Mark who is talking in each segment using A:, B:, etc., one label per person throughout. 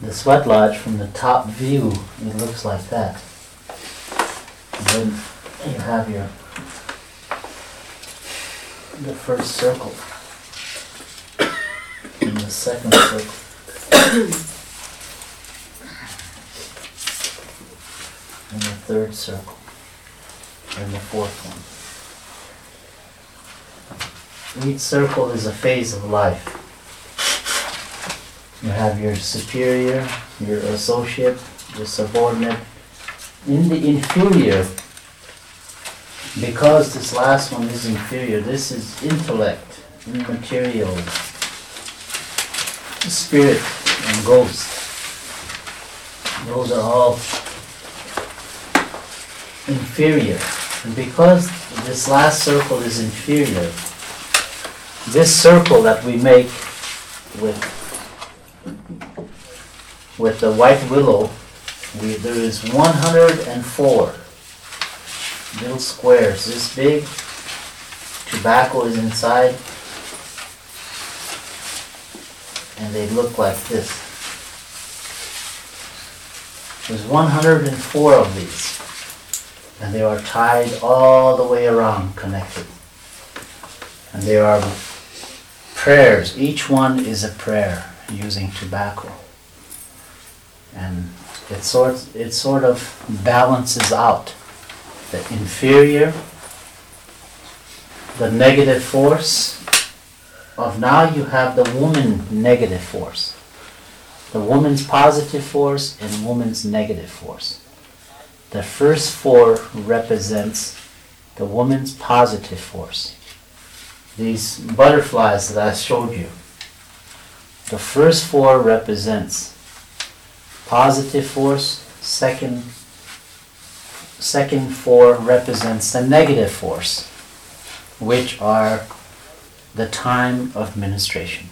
A: the sweat lodge from the top view, it looks like that. And then you have your the first circle and the second circle. and the third circle and the fourth one. Each circle is a phase of life. You have your superior, your associate, your subordinate. In the inferior, because this last one is inferior, this is intellect, immaterial, spirit, and ghost. Those are all inferior. And because this last circle is inferior, this circle that we make with with the white willow, we, there is 104 little squares this big. Tobacco is inside, and they look like this. There's 104 of these, and they are tied all the way around, connected. And they are prayers. Each one is a prayer using tobacco and it sort it sort of balances out the inferior, the negative force of now you have the woman negative force, the woman's positive force and woman's negative force. The first four represents the woman's positive force. These butterflies that I showed you, the first four represents positive force, second second four represents the negative force, which are the time of ministration,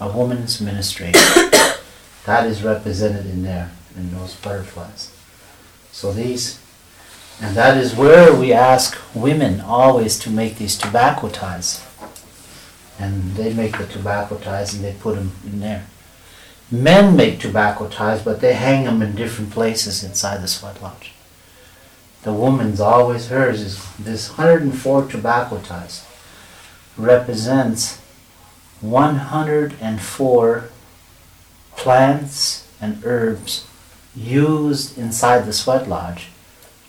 A: a woman's ministration. that is represented in there, in those butterflies. So these, and that is where we ask women always to make these tobacco ties. And they make the tobacco ties and they put them in there. Men make tobacco ties, but they hang them in different places inside the sweat lodge. The woman's always hers is this 104 tobacco ties represents 104 plants and herbs used inside the sweat lodge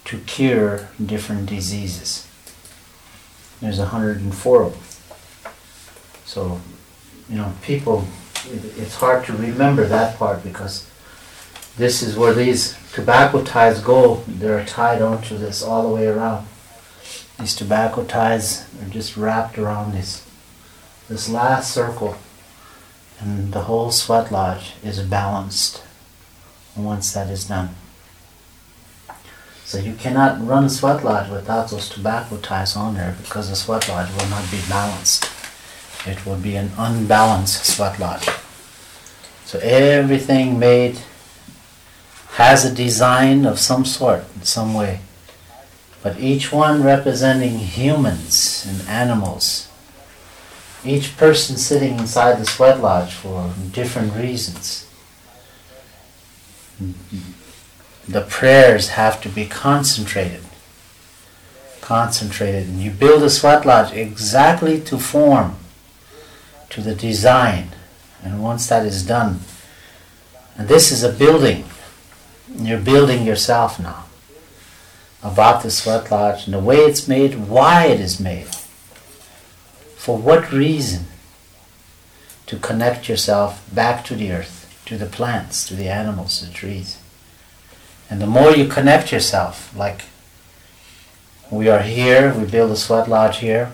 A: to cure different diseases. There's 104 of them. So, you know, people it's hard to remember that part because this is where these tobacco ties go. They're tied onto this all the way around. These tobacco ties are just wrapped around this this last circle, and the whole sweat lodge is balanced once that is done. So you cannot run a sweat lodge without those tobacco ties on there because the sweat lodge will not be balanced it would be an unbalanced sweat lodge. So everything made has a design of some sort, in some way. But each one representing humans and animals. Each person sitting inside the sweat lodge for different reasons. The prayers have to be concentrated. Concentrated. And you build a sweat lodge exactly to form to the design. And once that is done, and this is a building, you're building yourself now about the sweat lodge and the way it's made, why it is made, for what reason, to connect yourself back to the earth, to the plants, to the animals, the trees. And the more you connect yourself, like we are here, we build a sweat lodge here,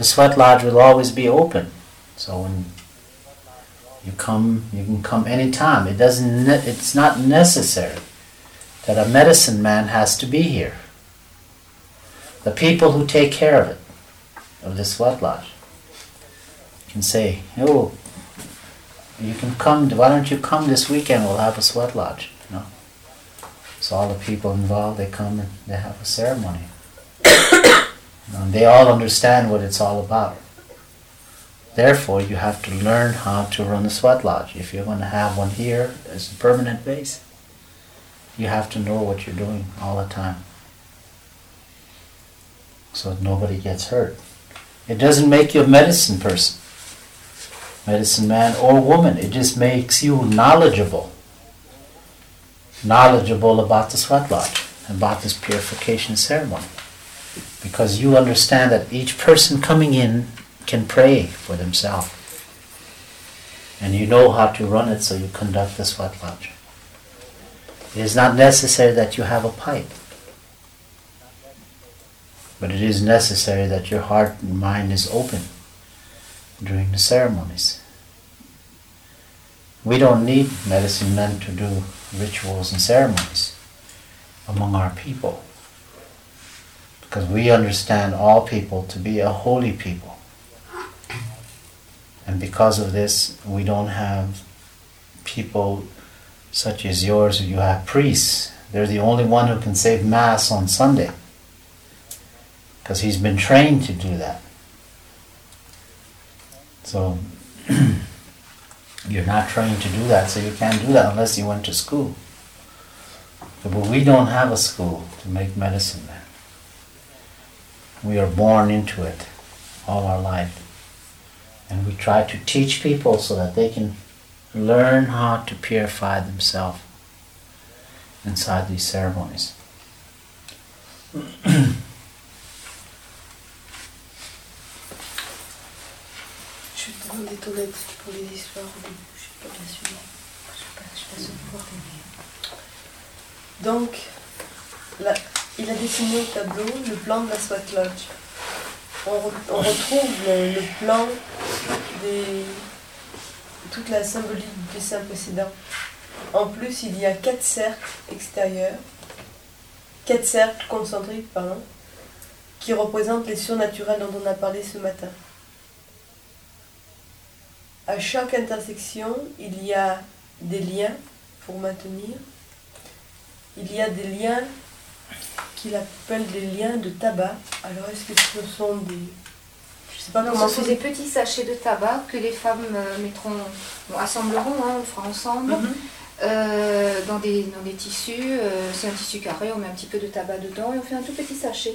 A: the sweat lodge will always be open. So when you come, you can come anytime. It doesn't. Ne- it's not necessary that a medicine man has to be here. The people who take care of it, of the sweat lodge, can say, "Oh, you can come. Why don't you come this weekend? We'll have a sweat lodge." You know. So all the people involved, they come and they have a ceremony. And they all understand what it's all about. Therefore, you have to learn how to run a sweat lodge. If you're going to have one here as a permanent base, you have to know what you're doing all the time so nobody gets hurt. It doesn't make you a medicine person, medicine man or woman. It just makes you knowledgeable. Knowledgeable about the sweat lodge, about this purification ceremony. Because you understand that each person coming in can pray for themselves. And you know how to run it, so you conduct the sweat lodge. It is not necessary that you have a pipe. But it is necessary that your heart and mind is open during the ceremonies. We don't need medicine men to do rituals and ceremonies among our people because we understand all people to be a holy people. And because of this, we don't have people such as yours. You have priests. They're the only one who can say Mass on Sunday because he's been trained to do that. So you're not trained to do that, so you can't do that unless you went to school. But we don't have a school to make medicine man. We are born into it all our life. And we try to teach people so that they can learn how to purify themselves inside these ceremonies.
B: Donc, là, il a dessiné au tableau le plan de la SWAT Lodge. On, re, on retrouve le, le plan des toute la symbolique du dessin précédent. En plus, il y a quatre cercles extérieurs, quatre cercles concentriques, pardon, qui représentent les surnaturels dont on a parlé ce matin à chaque intersection, il y a des liens pour maintenir. Il y a des liens qu'il appelle des liens de tabac. Alors, est-ce que ce sont des.
C: Je sais pas comment. Ce sont des petits sachets de tabac que les femmes euh, mettront, assembleront, hein, on fera ensemble. Mhm. Euh, dans, des, dans des tissus, euh, c'est un tissu carré, on met un petit peu de tabac dedans et on fait un tout petit sachet.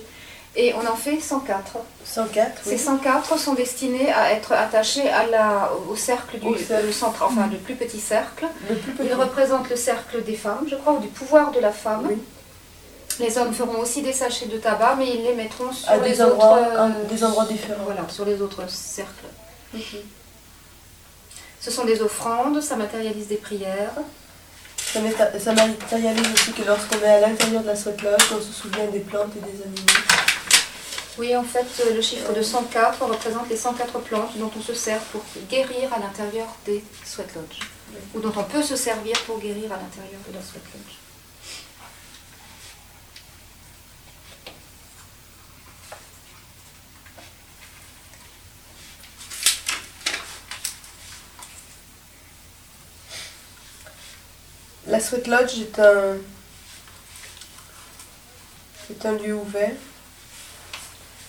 C: Et on en fait 104.
B: 104
C: Ces 104 sont destinés à être attachés à la, au cercle du centre, enfin le plus petit cercle. Le plus petit. Ils représentent le cercle des femmes, je crois, ou du pouvoir de la femme. Les hommes feront aussi des sachets de tabac, mais ils les mettront sur les
B: des
C: autres,
B: endroits, des endroits différents.
C: Voilà, sur les autres cercles. Ce sont des offrandes, ça matérialise des prières.
B: Ça, matérialise aussi que lorsqu'on est à l'intérieur de la sweat on se souvient des plantes et des animaux.
C: Oui, en fait, euh, le chiffre de 104 représente les 104 plantes dont on se sert pour guérir à l'intérieur des sweat lodges, ou dont on peut se servir pour guérir à l'intérieur de la sweat lodge.
B: La Sweat Lodge est un, est un lieu ouvert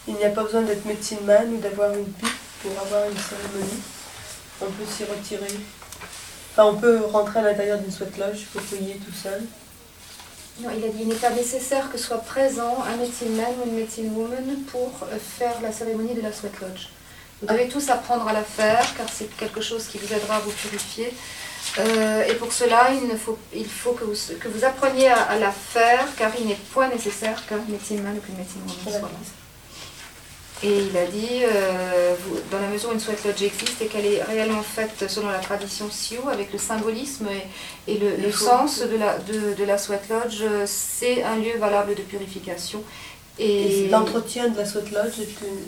B: il n'y a pas besoin d'être médecine man ou d'avoir une pipe pour avoir une cérémonie. On peut s'y retirer. Enfin, on peut rentrer à l'intérieur d'une sweat lodge pour payer tout seul.
C: Non, il a dit qu'il n'est pas nécessaire que soit présent un médecine man ou une médecine woman pour faire la cérémonie de la sweat lodge. Vous devez tous apprendre à la faire car c'est quelque chose qui vous aidera à vous purifier. Euh, et pour cela, il, faut, il faut que vous, que vous appreniez à, la faire car il n'est point nécessaire qu'un médecine man ou qu'une médecine woman soit. Et il a dit, euh, dans la mesure où une sweat lodge existe et qu'elle est réellement faite selon la tradition Sioux, avec le symbolisme et, le, sens de la, de, de la sweat lodge, c'est un lieu valable de purification.
B: Et, l'entretien de la sweat lodge,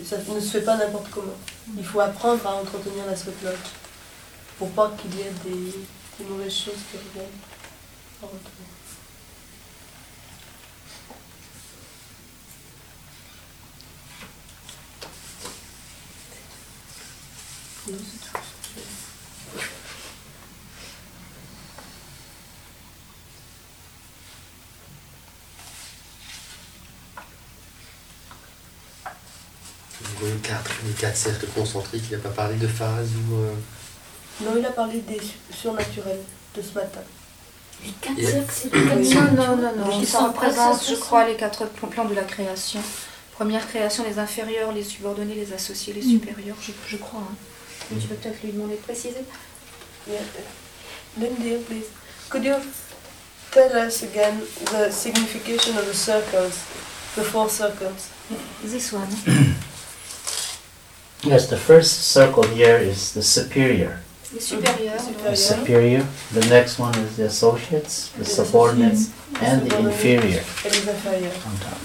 B: ça ne se fait pas n'importe comment. Il faut apprendre à entretenir la sweat lodge pour pas qu'il y ait des, les mauvaises choses qui reviennent
D: Quatre, les quatre cercles concentriques, il n'a pas parlé de phase ou... Euh,
B: non, il a parlé des su- surnaturels de ce matin.
E: Les quatre c'est
C: Non, non, non, non.
B: Oui.
C: Ça représente, je
E: Sans
C: crois, les quatre plans de la création. Première création, les inférieurs, les subordonnés, les associés, les supérieurs, je, je crois. hein. Mais Tu peux peut-être lui demander de préciser.
B: Yeah. Lindy, please. Could you tell us again the signification of the circles, the four circles?
C: This one.
A: Yes, the first circle here is the superior.
C: Supérieurs.
B: Supérieurs.
A: The superior. The next one is the associates, the subordinates, and the inferior.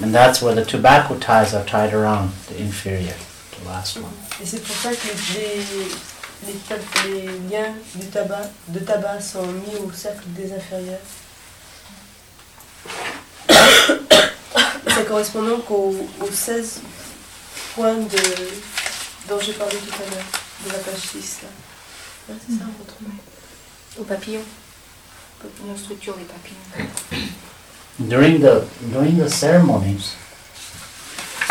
A: And that's where the tobacco ties are tied around the inferior, the last one.
B: Et c'est pour ça que les, les, les, liens du tabac, de tabac sont mis au cercle des inférieurs. Et ça correspond donc aux, aux 16 points de, dont j'ai parlé tout à l'heure, de la page 6. Là. Ouais, c'est ça, on retrouve.
C: Structure papillons.
A: During the during the ceremonies,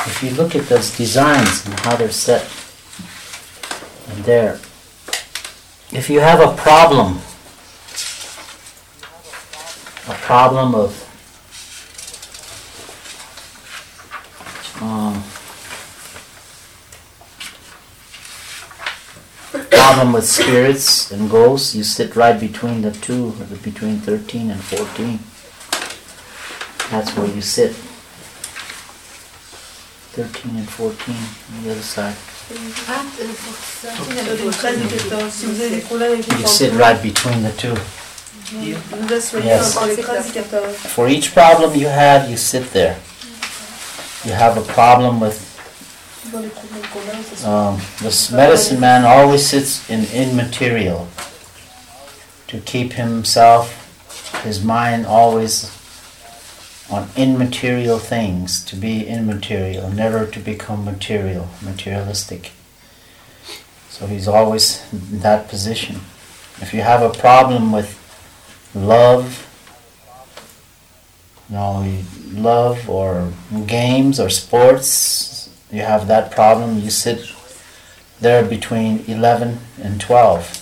A: if you look at those designs and how they're set, and there, if you have a problem, a problem of um, problem with spirits and ghosts, you sit right between the two, between 13 and 14. That's where you sit. 13 and 14 on the other side.
E: Pour ça.
B: Sur les 13 et 14, si vous avez des problèmes avec les
A: You sit right between the two. Yes.
B: entre les 13 et 14.
A: For each problem you have, you sit there. You have a problem with um, this medicine man always sits in immaterial to keep himself, his mind always on immaterial things, to be immaterial, never to become material, materialistic. So he's always in that position. If you have a problem with love, you know, love or games or sports, you have that problem, you sit there between 11 and 12.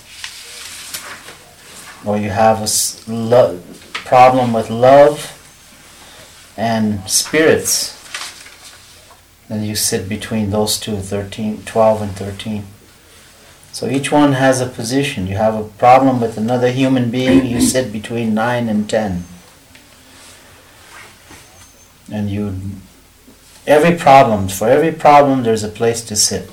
A: Or you have a lo- problem with love and spirits, then you sit between those two, 13, 12 and 13. So each one has a position. You have a problem with another human being, you sit between 9 and 10. And you every problem for every problem there's a place to sit.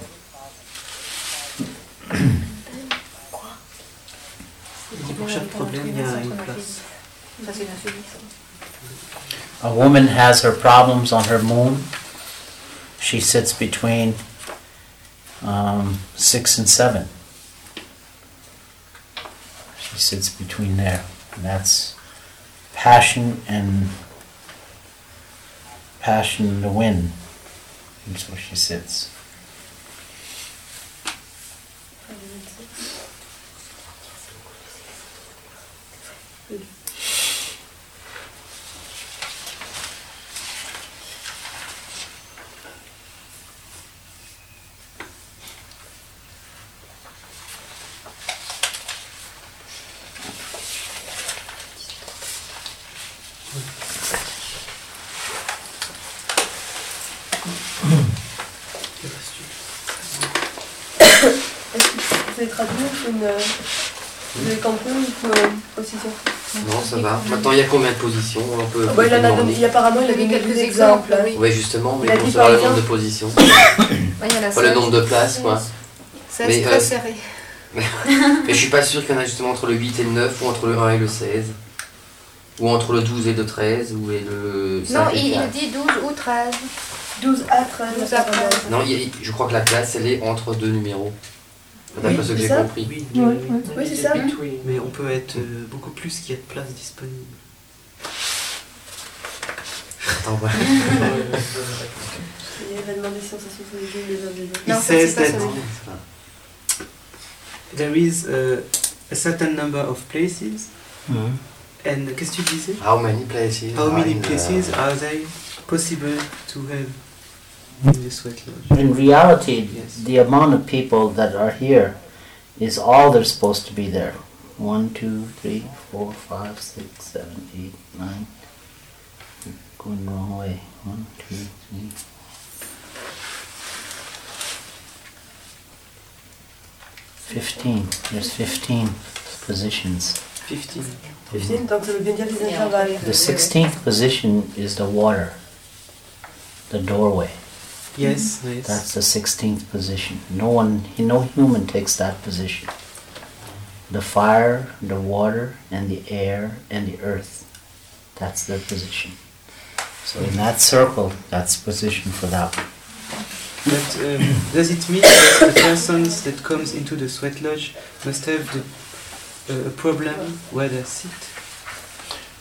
F: A
A: woman has her problems on her moon. She sits between um, six and seven. She sits between there and that's passion and passion in the wind that's where she sits
B: euh,
D: Non, ça va. Maintenant, il y a combien de positions On peut.
B: Ah bah, il, en a
D: demander.
B: donné, il, apparemment, il a donné quelques exemples.
C: exemples,
B: hein.
C: oui.
D: Ouais, justement,
B: Il
D: mais
B: a
D: bon,
B: dit
D: ça va
B: par
D: le nombre de positions.
C: Ouais, il y en a
D: Pas le
C: 16.
D: nombre de places, quoi.
C: 16
D: Mais,
C: très
D: euh,
C: serré.
D: Mais je suis pas sûr qu'il y en a justement entre le 8 et le 9, ou entre le 1 et le 16. Ou entre le 12 et le 13, ou et le 5
C: Non,
D: et
C: il,
D: le 4.
C: il dit 12 ou 13.
B: 12 à 13.
C: 12 à 13.
B: apparemment.
D: Non, il je crois que la classe, elle est entre deux numéros. D'après
B: Oui,
D: ce que
B: c'est
D: j'ai
B: ça
D: compris.
F: Oui,
B: Oui, oui, c'est ça.
F: Mais on peut être euh, beaucoup plus qu'il y a de place disponible.
D: Attends.
B: Et il va demander si on s'assoit sur les uns des autres.
F: Says that there is uh, a certain number of places. And qu'est-ce que tu disais?
D: How many places?
F: How
D: are
F: many
D: in the-
F: places are they possible to have? In the sweat lodge.
A: But in reality,
F: Yes.
A: the amount of people that are here is all they're supposed to be there. One, two, three, four, five, six, seven, eight, nine. Going the wrong way. One, two, three. Fifteen. There's fifteen positions.
F: 15.
B: 15, donc ça veut bien dire les intervalles.
A: The sixteenth position is the water. The doorway.
F: Yes, yes.
A: That's the sixteenth position. No one, no human takes that position. The fire, the water, and the air, and the earth. That's their position. So in that circle, that's position for that one.
F: But um, does it mean that the persons that comes into the sweat lodge must have the, uh, a problem where they sit?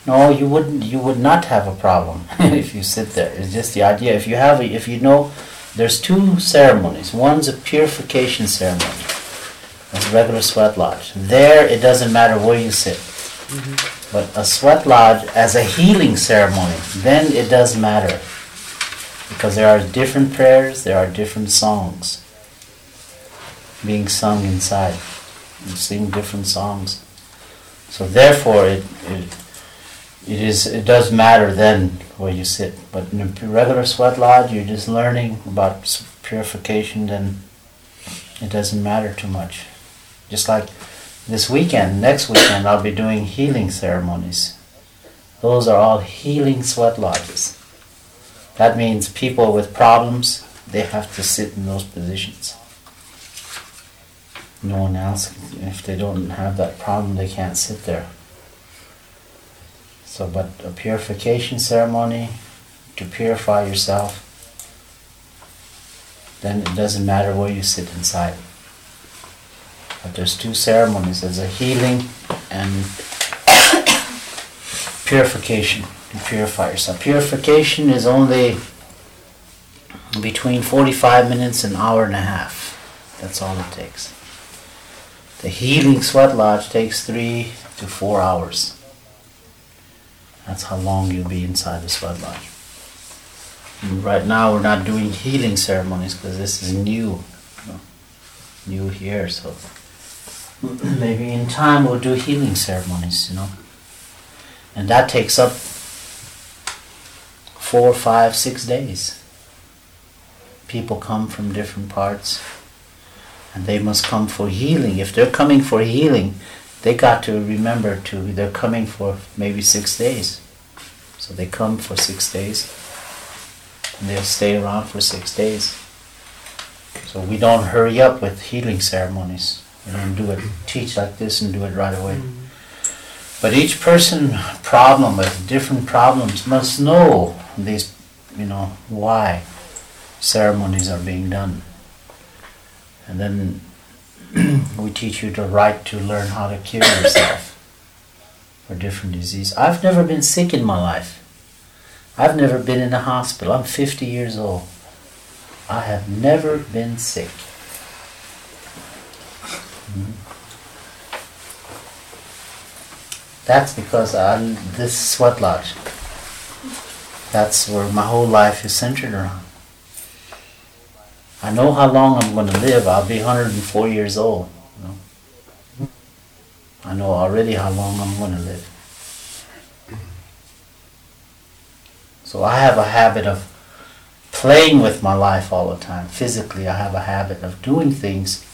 A: No, you wouldn't. You would not have a problem if you sit there. It's just the idea. If you have, a, if you know, there's two ceremonies. One's a purification ceremony. That's regular sweat lodge. There, it doesn't matter where you sit.
F: Mhm.
A: But a sweat lodge as a healing ceremony, then it does matter. Because there are different prayers, there are different songs being sung inside. You sing different songs. So therefore it, it it is it does matter then where you sit. But in a regular sweat lodge you're just learning about purification then it doesn't matter too much. Just like this weekend, next weekend, I'll be doing healing ceremonies. Those are all healing sweat lodges. That means people with problems, they have to sit in those positions. No one else, if they don't have that problem, they can't sit there. So, but a purification ceremony to purify yourself, then it doesn't matter where you sit inside. But there's two ceremonies. There's a healing and purification. To purify yourself. Purification is only between 45 minutes and an hour and a half. That's all it takes. The healing sweat lodge takes three to four hours. That's how long you'll be inside sweat lodge. Mm, right now we're not doing healing ceremonies because this is new. New here, so maybe in time we'll do healing ceremonies, you know. And that takes up four, five, six days. People come from different parts and they must come for healing. If they're coming for healing, they got to remember to they're coming for maybe six days. So they come for six days and they'll stay around for six days. So we don't hurry up with healing ceremonies. We don't do it, teach like this and do it right away. Mm-hmm. But each person problem with different problems must know these, you know, why ceremonies are being done. And then we teach you the right to learn how to cure yourself for different disease. I've never been sick in my life. I've never been in a hospital. I'm 50 years old. I have never been sick. Mhm. That's because I this sweat lodge. That's where my whole life is centered around. I know how long I'm going to live. I'll be 104 years old. You know? I know already how long I'm going to live. So I have a habit of playing with my life all the time. Physically, I have a habit of doing things.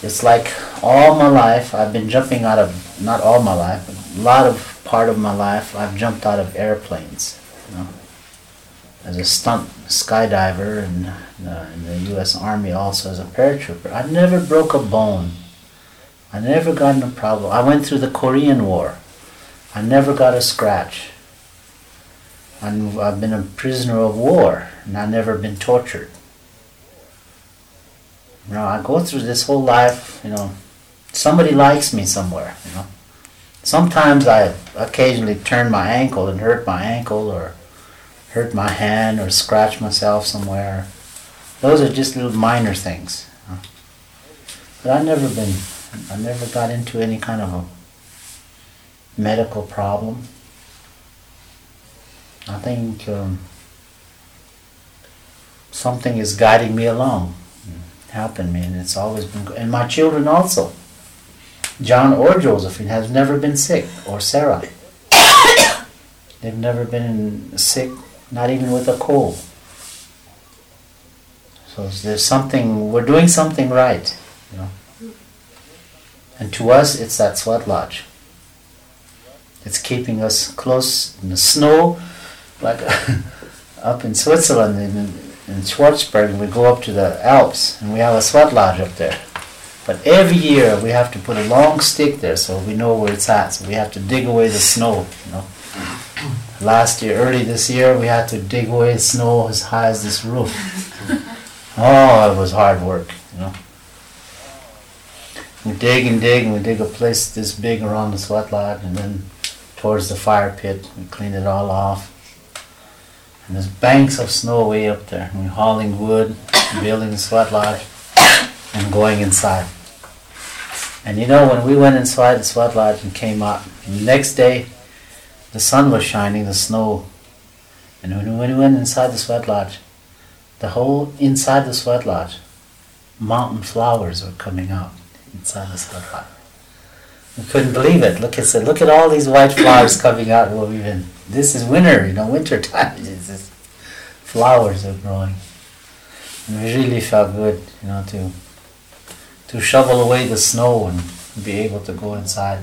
A: It's like all my life I've been jumping out of, not all my life, but a lot of part of my life I've jumped out of airplanes. You know? As a stunt skydiver and uh, in the U.S. Army also as a paratrooper. I never broke a bone. I never got in a problem. I went through the Korean War. I never got a scratch. I'm, I've been a prisoner of war and I've never been tortured. You know, I go through this whole life, you know, somebody likes me somewhere, you know. Sometimes I occasionally turn my ankle and hurt my ankle or hurt my hand or scratch myself somewhere. Those are just little minor things. But I've never been, I never got into any kind of a medical problem. I think um, something is guiding me along, helping me, and it's always been good. And my children also. John or Josephine has never been sick, or Sarah. They've never been sick, not even with a cold. So there's something, we're doing something right, you know. And to us, it's that sweat lodge. It's keeping us close in the snow, like up in Switzerland, in, in Schwarzberg, we go up to the Alps, and we have a sweat lodge up there. But every year we have to put a long stick there so we know where it's at. So we have to dig away the snow, you know. Last year, early this year, we had to dig away snow as high as this roof. Oh, it was hard work, you know. We dig and dig and we dig a place this big around the sweat lodge and then towards the fire pit, we clean it all off. And there's banks of snow way up there. And we're hauling wood, building the sweat lodge, and going inside. And you know, when we went inside the sweat lodge and came out, the next day, the sun was shining, the snow. And when we went inside the sweat lodge, the whole inside the sweat lodge, mountain flowers were coming out inside the sweat lodge. We couldn't believe it. Look at look at all these white flowers coming out. Well, we've been this is winter, you know, winter time. It's just flowers are growing, and we really felt good, you know, to to shovel away the snow and be able to go inside.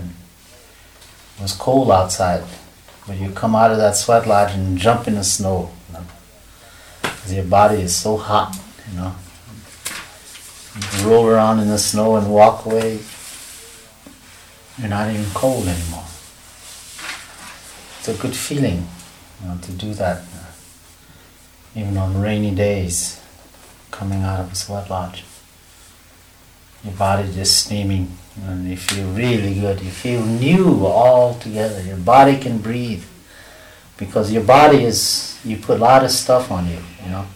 A: It was cold outside, but you come out of that sweat lodge and jump in the snow. You know, your body is so hot, you know. You roll around in the snow and walk away. You're not even cold anymore. It's a good feeling, you know, to do that, even on rainy days, coming out of a sweat lodge. Your body just steaming, and you feel really good. You feel new altogether. Your body can breathe because your body is. You put a lot of stuff on you, you know.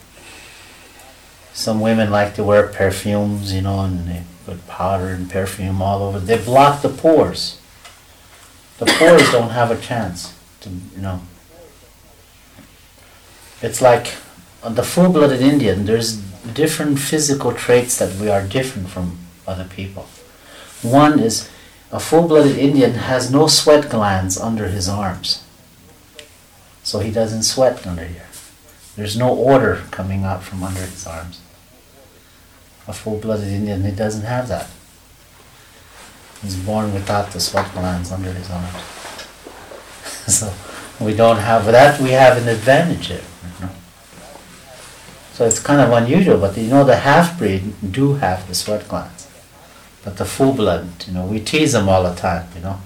A: Some women like to wear perfumes, you know, and they put powder and perfume all over. They block the pores. The pores don't have a chance to, you know. It's like the full-blooded Indian. There's different physical traits that we are different from other people. One is a full-blooded Indian has no sweat glands under his arms, so he doesn't sweat under here. There's no odor coming out from under his arms. A full-blooded Indian, he doesn't have that. He's born without the sweat glands under his arms. so we don't have that. We have an advantage here. you know. So it's kind of unusual, but you know the half-breed do have the sweat glands, but the full-blood, you know, we tease them all the time. You know.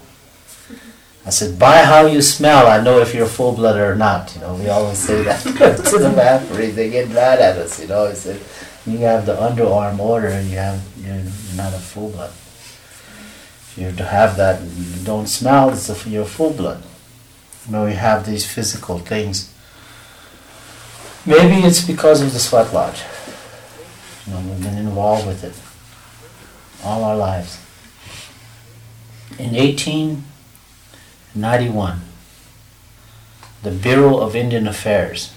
A: I said, by how you smell, I know if you're full-blooded or not. You know, we always say that to the half-breed. They get mad at us. You know, I said, you have the underarm odor, and you have you're, not a full-blood. If you have that, you don't smell, it's a, you're full-blood. You know, we have these physical things. Maybe it's because of the sweat lodge. You know, we've been involved with it all our lives. In 1891, the Bureau of Indian Affairs,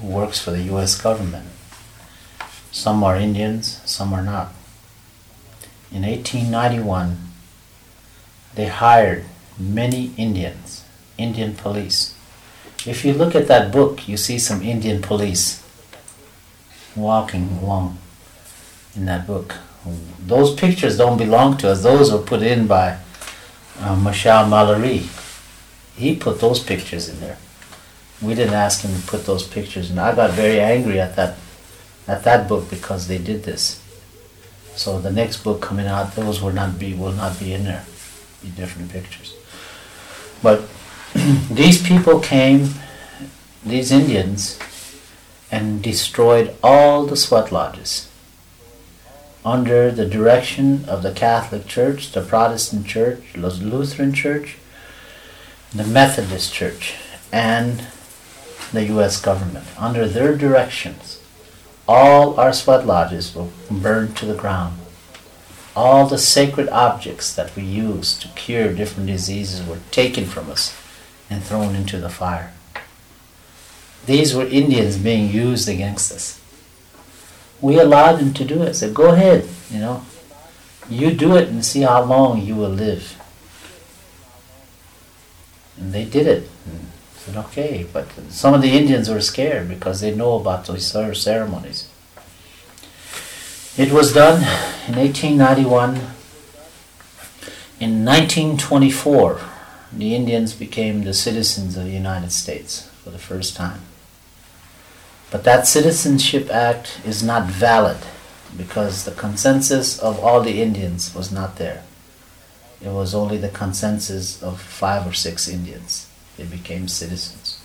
A: works for the U.S. government, some are Indians, some are not. In 1891, they hired many Indians, Indian police. If you look at that book, you see some Indian police walking along in that book. Those pictures don't belong to us. Those were put in by uh, Michel Mallory. He put those pictures in there. We didn't ask him to put those pictures in. I got very angry at that at that book because they did this. So the next book coming out, those will not be will not be in there. Be different pictures. But these people came, these Indians, and destroyed all the sweat lodges under the direction of the Catholic Church, the Protestant Church, the Lutheran Church, the Methodist Church, and the U.S. government. Under their directions, all our sweat lodges were burned to the ground. All the sacred objects that we use to cure different diseases were taken from us and thrown into the fire. These were Indians being used against us. We allowed them to do it. Said, go ahead, you know. You do it and see how long you will live. And they did it. And said, okay. But some of the Indians were scared because they know about those ceremonies. It was done in 1891. In 1924, the Indians became the citizens of the United States for the first time. But that Citizenship Act is not valid because the consensus of all the Indians was not there. It was only the consensus of five or six Indians. They became citizens.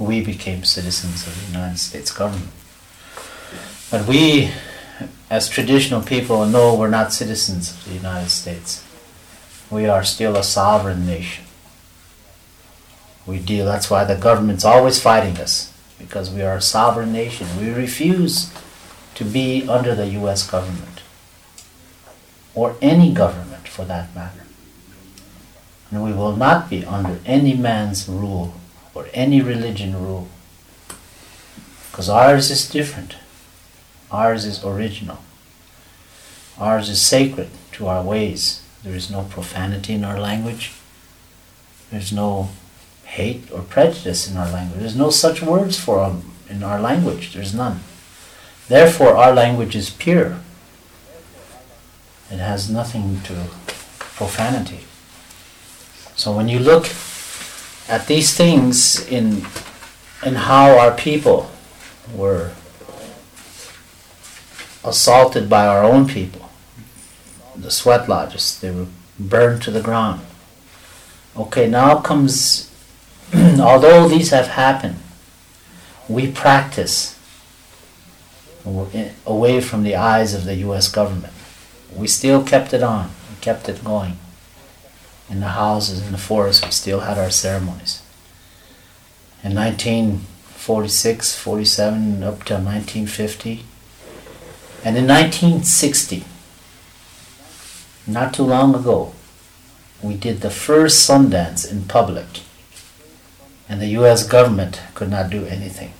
A: We became citizens of the United States government. But we, as traditional people, know we're not citizens of the United States. We are still a sovereign nation. We deal, that's why the government's always fighting us, because we are a sovereign nation. We refuse to be under the US government, or any government for that matter. And we will not be under any man's rule or any religion rule, because ours is different. Ours is original. Ours is sacred to our ways. There is no profanity in our language. There's no hate or prejudice in our language. There's no such words for them in our language. There's none. Therefore, our language is pure. It has nothing to profanity. So when you look at these things in in how our people were assaulted by our own people, the sweat lodges, they were burned to the ground. Okay, now comes, although these have happened, we practice away from the eyes of the US government. We still kept it on, we kept it going. In the houses, in the forest, we still had our ceremonies. In 1946, 47, up to 1950, and in 1960, not too long ago, we did the first Sundance in public, and the US government could not do anything.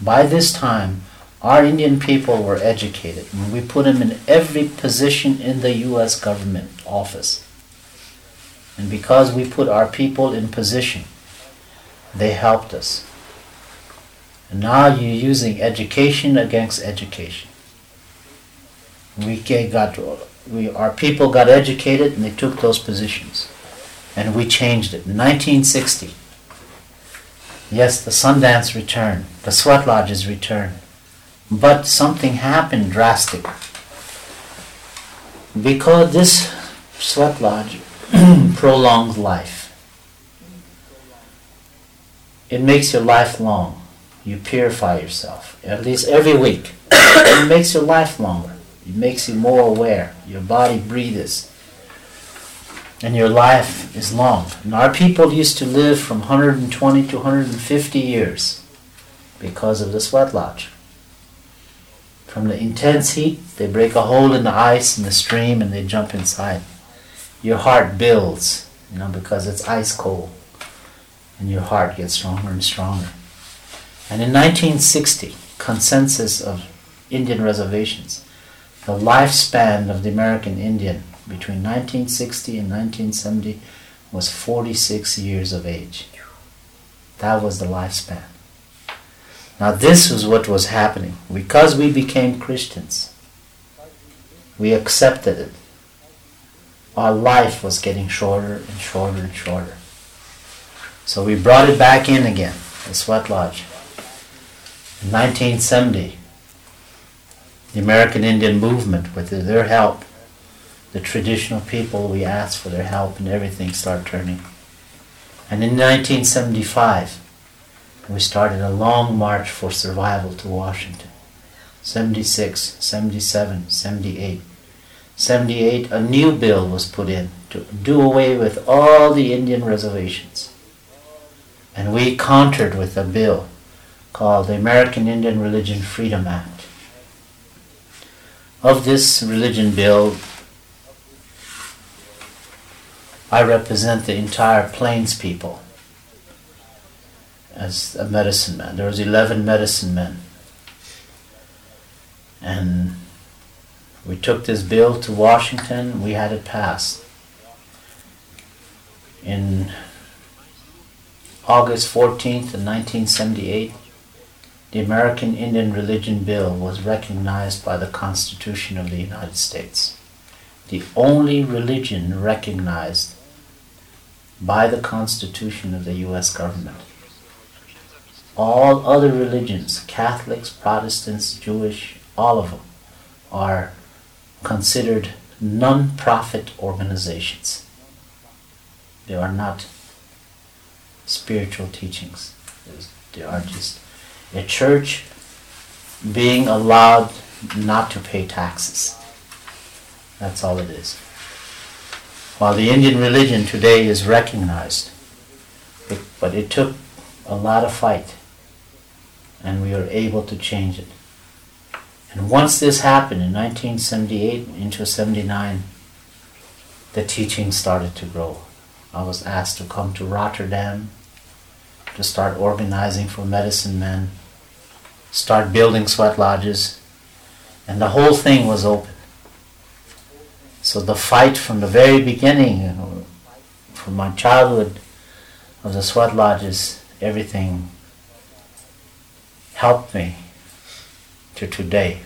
A: By this time, our Indian people were educated. We put them in every position in the US government office. And because we put our people in position, they helped us. And now you're using education against education. We got we our people got educated and they took those positions. And we changed it. In 1960, yes, the Sundance returned, the sweat lodges returned. But something happened drastic. Because this sweat lodge prolongs life. It makes your life long. You purify yourself, at least every week. it makes your life longer. It makes you more aware. Your body breathes. And your life is long. And our people used to live from 120 to 150 years because of the sweat lodge. From the intense heat, they break a hole in the ice in the stream and they jump inside. Your heart builds, you know, because it's ice cold. And your heart gets stronger and stronger. And in 1960, consensus of Indian reservations, the lifespan of the American Indian between 1960 and 1970 was 46 years of age. That was the lifespan. Now, this was what was happening. Because we became Christians, we accepted it. Our life was getting shorter and shorter and shorter. So we brought it back in again, the sweat lodge. In 1970, the American Indian movement, with their help, the traditional people, we asked for their help and everything started turning. And in 1975, we started a long march for survival to Washington. 76, 77, 78. 78, a new bill was put in to do away with all the Indian reservations. And we countered with a bill called the American Indian Religion Freedom Act. Of this religion bill, I represent the entire Plains people as a medicine man. There was 11 medicine men. And we took this bill to Washington, we had it passed. In August 14th, of 1978, the American Indian Religion Bill was recognized by the Constitution of the United States. The only religion recognized by the Constitution of the US government. All other religions, Catholics, Protestants, Jewish, all of them, are considered non profit organizations. They are not spiritual teachings, they are just a church being allowed not to pay taxes. That's all it is. While the Indian religion today is recognized, it, but it took a lot of fight, and we were able to change it. And once this happened in 1978 into 79, the teaching started to grow. I was asked to come to Rotterdam to start organizing for medicine men, start building sweat lodges, and the whole thing was open. So the fight from the very beginning, from my childhood of the sweat lodges, everything helped me to today.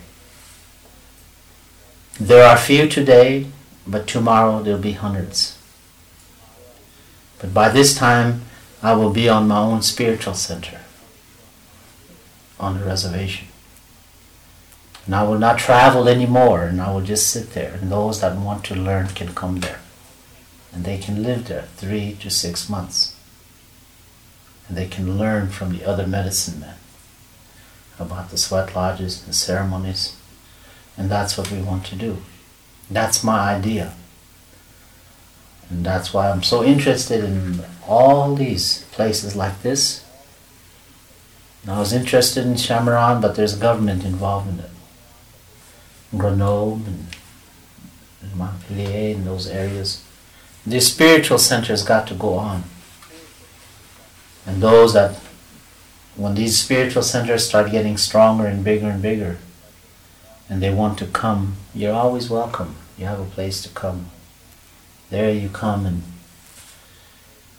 A: There are few today, but tomorrow there'll be hundreds. But by this time, I will be on my own spiritual center on the reservation. And I will not travel anymore, and I will just sit there. And those that want to learn can come there. And they can live there three to six months. And they can learn from the other medicine men about the sweat lodges and ceremonies. And that's what we want to do. That's my idea. And that's why I'm so interested in all these places like this. And I was interested in Shamaran, but there's government involved in it. Grenoble and, and Montpellier and those areas. The spiritual centers got to go on. And those that, when these spiritual centers start getting stronger and bigger and bigger, and they want to come, you're always welcome. You have a place to come. There you come and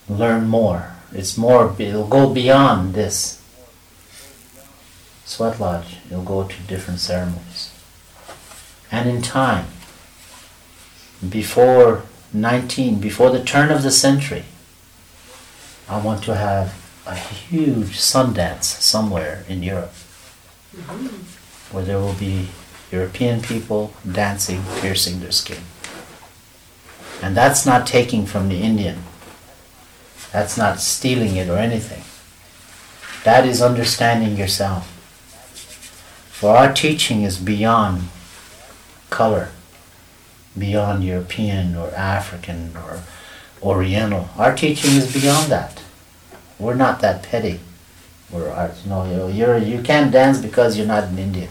A: learn more. It's more, it'll go beyond this sweat lodge. It'll go to different ceremonies. And in time, before 19, before the turn of the century, I want to have a huge Sundance somewhere in Europe where there will be European people dancing, piercing their skin. And that's not taking from the Indian. That's not stealing it or anything. That is understanding yourself. For our teaching is beyond color, beyond European or African or Oriental. Our teaching is beyond that. We're not that petty. We're art. You know, you're you can't dance because you're not an Indian.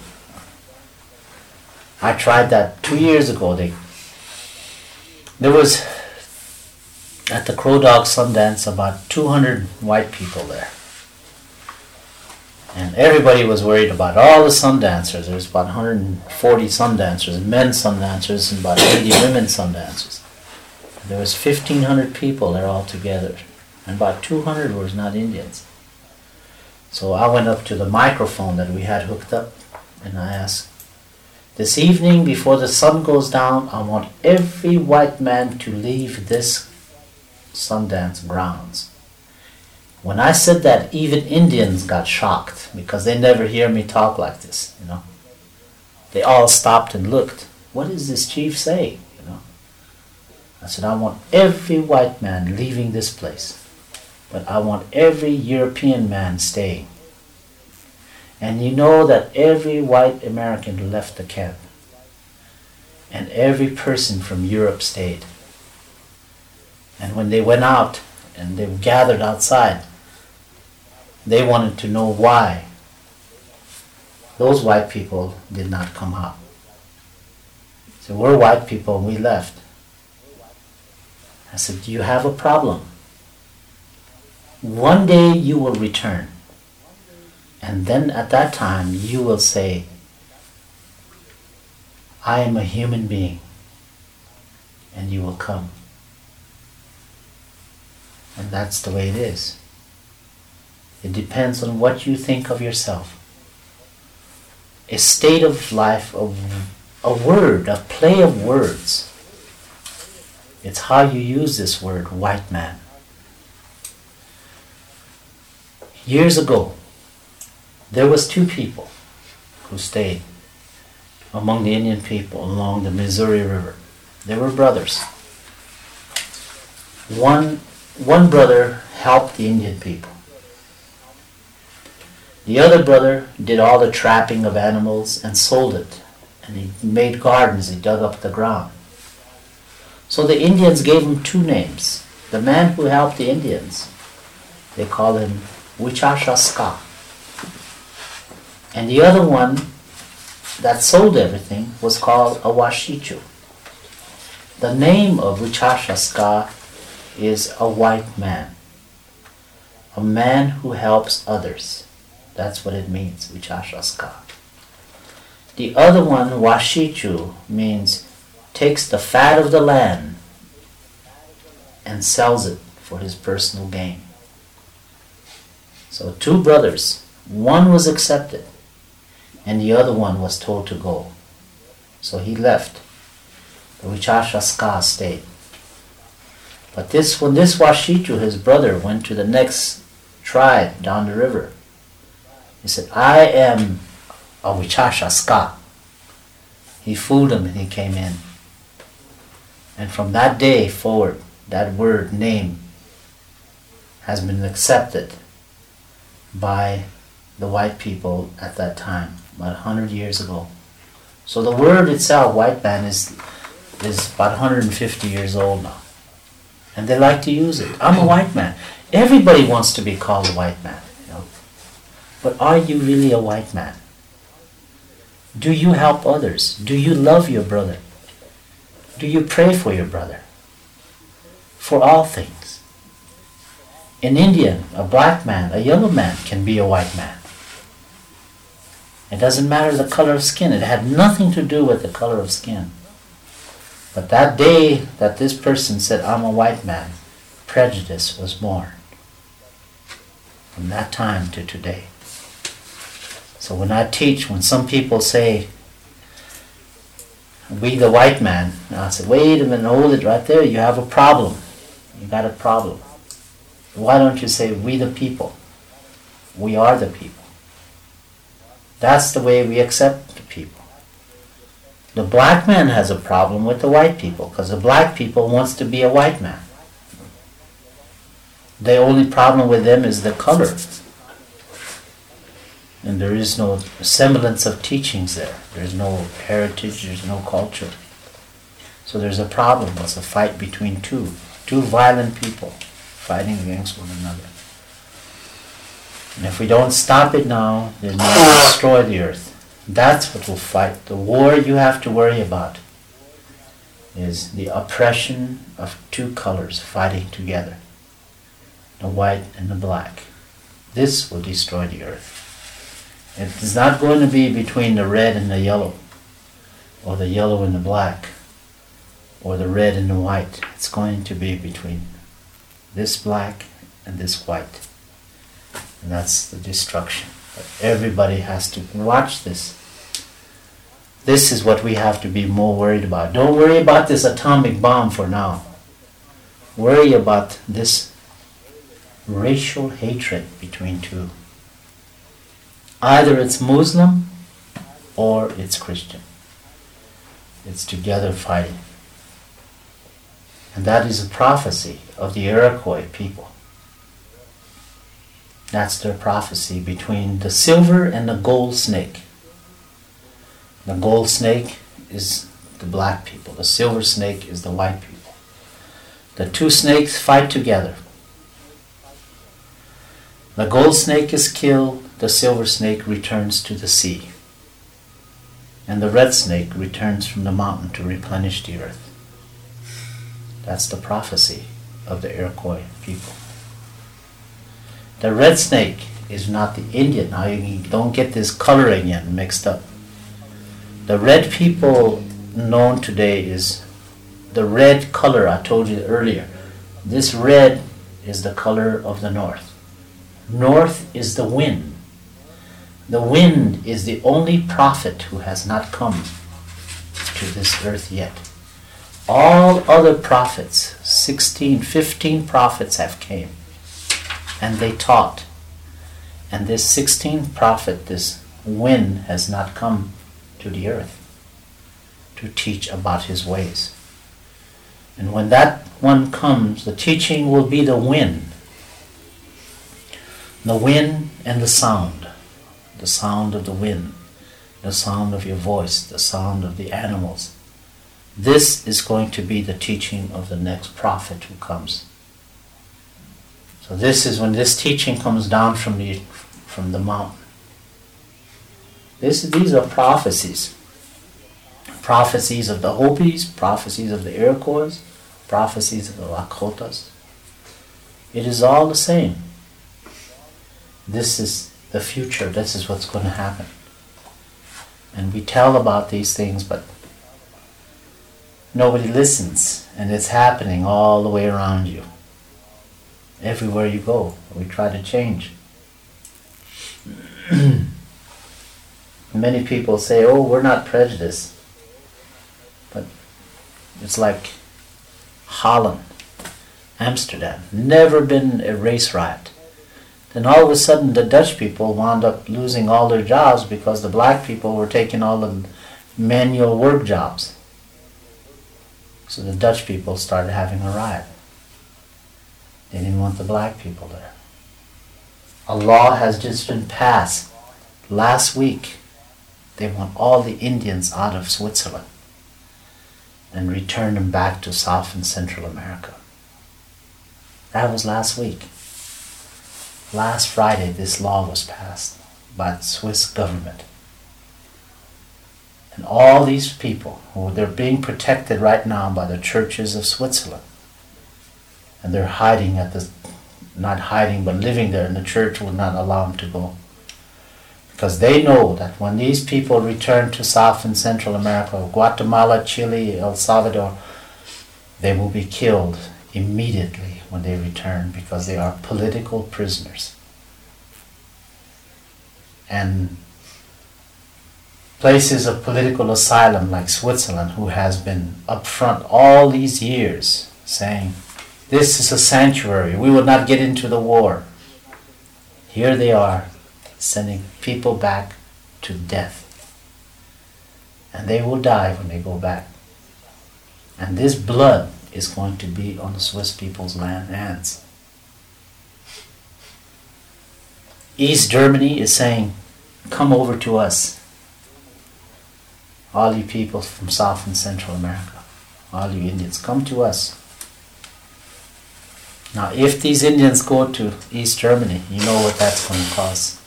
A: I tried that two years ago. They there was at the Crow Dog Sundance about 200 white people there. And everybody was worried about all the sun dancers. There was about 140 sun dancers, men sun dancers, and about 80 women sun dancers. There was 1,500 people there all together, and about 200 was not Indians. So I went up to the microphone that we had hooked up, and I asked, this evening, before the sun goes down, I want every white man to leave this Sundance grounds. When I said that, even Indians got shocked because they never hear me talk like this, you know. They all stopped and looked. What is this chief saying, you know? I said, I want every white man leaving this place, but I want every European man staying. And you know that every white American left the camp. And every person from Europe stayed. And when they went out and they gathered outside, they wanted to know why those white people did not come out. So we're white people we left. I said, Do you have a problem? One day you will return. And then at that time you will say, I am a human being, and you will come. And that's the way it is. It depends on what you think of yourself. A state of life, a, a word, a play of words. It's how you use this word, white man. Years ago, there was two people who stayed among the Indian people along the Missouri River. They were brothers. One, one brother helped the Indian people. The other brother did all the trapping of animals and sold it. And he made gardens, he dug up the ground. So the Indians gave him two names. The man who helped the Indians, they called him Wichashaska. And the other one that sold everything was called Awashichu. The name of Wichashaska is a white man, a man who helps others. That's what it means, Wichashaska. The other one, Washichu, means takes the fat of the land and sells it for his personal gain. So two brothers, one was accepted and the other one was told to go. So he left. The Wichashaska stayed. But this when this Washichu, his brother, went to the next tribe down the river, he said, I am a Wichashaska. He fooled him and he came in. And from that day forward, that word, name, has been accepted by the white people at that time, about 100 years ago. So the word itself, white man, is, is about 150 years old now. And they like to use it. I'm a white man. Everybody wants to be called a white man. You know? But are you really a white man? Do you help others? Do you love your brother? Do you pray for your brother? For all things. An Indian, a black man, a yellow man can be a white man. It doesn't matter the color of skin. It had nothing to do with the color of skin. But that day that this person said, I'm a white man, prejudice was born. From that time to today. So when I teach, when some people say, we the white man, I say, wait a minute, hold it right there, you have a problem. You got a problem. Why don't you say, we the people? We are the people. That's the way we accept the black man has a problem with the white people because the black people wants to be a white man. The only problem with them is the color. And there is no semblance of teachings there. There's no heritage, there's no culture. So there's a problem. It's a fight between two, two violent people fighting against one another. And if we don't stop it now, then we'll destroy the earth. That's what will fight. The war you have to worry about is the oppression of two colors fighting together the white and the black. This will destroy the earth. It is not going to be between the red and the yellow, or the yellow and the black, or the red and the white. It's going to be between this black and this white. And that's the destruction. Everybody has to watch this. This is what we have to be more worried about. Don't worry about this atomic bomb for now. Worry about this racial hatred between two. Either it's Muslim or it's Christian. It's together fighting. And that is a prophecy of the Iroquois people. That's their prophecy between the silver and the gold snake. The gold snake is the black people, the silver snake is the white people. The two snakes fight together. The gold snake is killed, the silver snake returns to the sea. And the red snake returns from the mountain to replenish the earth. That's the prophecy of the Iroquois people. The red snake is not the Indian. Now you don't get this coloring in mixed up. The red people known today is the red color I told you earlier. This red is the color of the north. North is the wind. The wind is the only prophet who has not come to this earth yet. All other prophets, 16, 15 prophets have came and they taught. And this 16th prophet, this wind, has not come to the earth to teach about his ways. And when that one comes, the teaching will be the wind. The wind and the sound. The sound of the wind, the sound of your voice, the sound of the animals. This is going to be the teaching of the next prophet who comes. So this is when this teaching comes down from the from the mountain. This, these are prophecies. Prophecies of the Hopis, prophecies of the Iroquois, prophecies of the Lakotas. It is all the same. This is the future. This is what's going to happen. And we tell about these things, but nobody listens. And it's happening all the way around you. Everywhere you go, we try to change. Many people say, oh, we're not prejudiced. But it's like Holland, Amsterdam, never been a race riot. Then all of a sudden the Dutch people wound up losing all their jobs because the black people were taking all the manual work jobs. So the Dutch people started having a riot. They didn't want the black people there. A law has just been passed last week. They want all the Indians out of Switzerland and return them back to South and Central America. That was last week. Last Friday, this law was passed by the Swiss government. And all these people, who they're being protected right now by the churches of Switzerland, and they're hiding at the, not hiding, but living there, and the church will not allow them to go. Because they know that when these people return to South and Central America, Guatemala, Chile, El Salvador, they will be killed immediately when they return because they are political prisoners. And places of political asylum like Switzerland, who has been upfront all these years saying, this is a sanctuary. We will not get into the war. Here they are, sending people back to death. And they will die when they go back. And this blood is going to be on the Swiss people's land hands. East Germany is saying, come over to us. All you people from South and Central America, all you Indians, come to us. Now, if these Indians go to East Germany, you know what that's going to cause.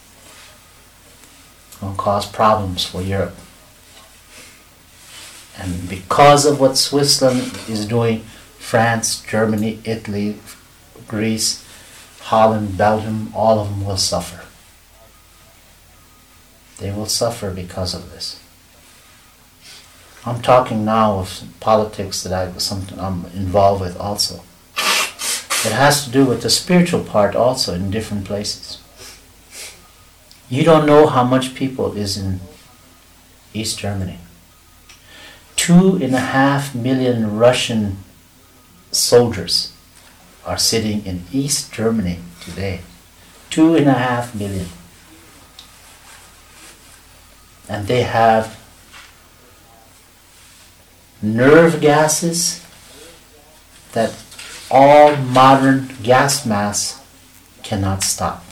A: Going to cause problems for Europe. And because of what Switzerland is doing, France, Germany, Italy, Greece, Holland, Belgium, all of them will suffer. They will suffer because of this. I'm talking now of politics that I, I'm involved with also. It has to do with the spiritual part also in different places. You don't know how much people is in East Germany. Two and a half million Russian soldiers are sitting in East Germany today. Two and a half million. And they have nerve gases that all modern gas masks cannot stop.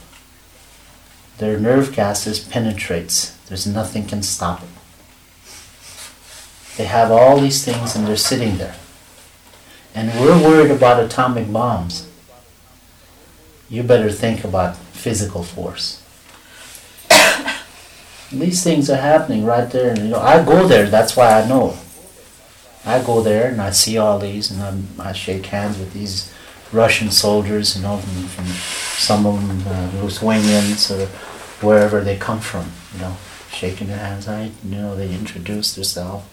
A: Their nerve gases penetrates. There's nothing can stop it. They have all these things and they're sitting there. And we're worried about atomic bombs. You better think about physical force. these things are happening right there. And, You know, I go there, that's why I know. I go there and I see all these and I'm, i shake hands with these Russian soldiers, you know, from, from some of them uh, Lithuanians or wherever they come from, you know, shaking their hands. I, you know, they introduce themselves.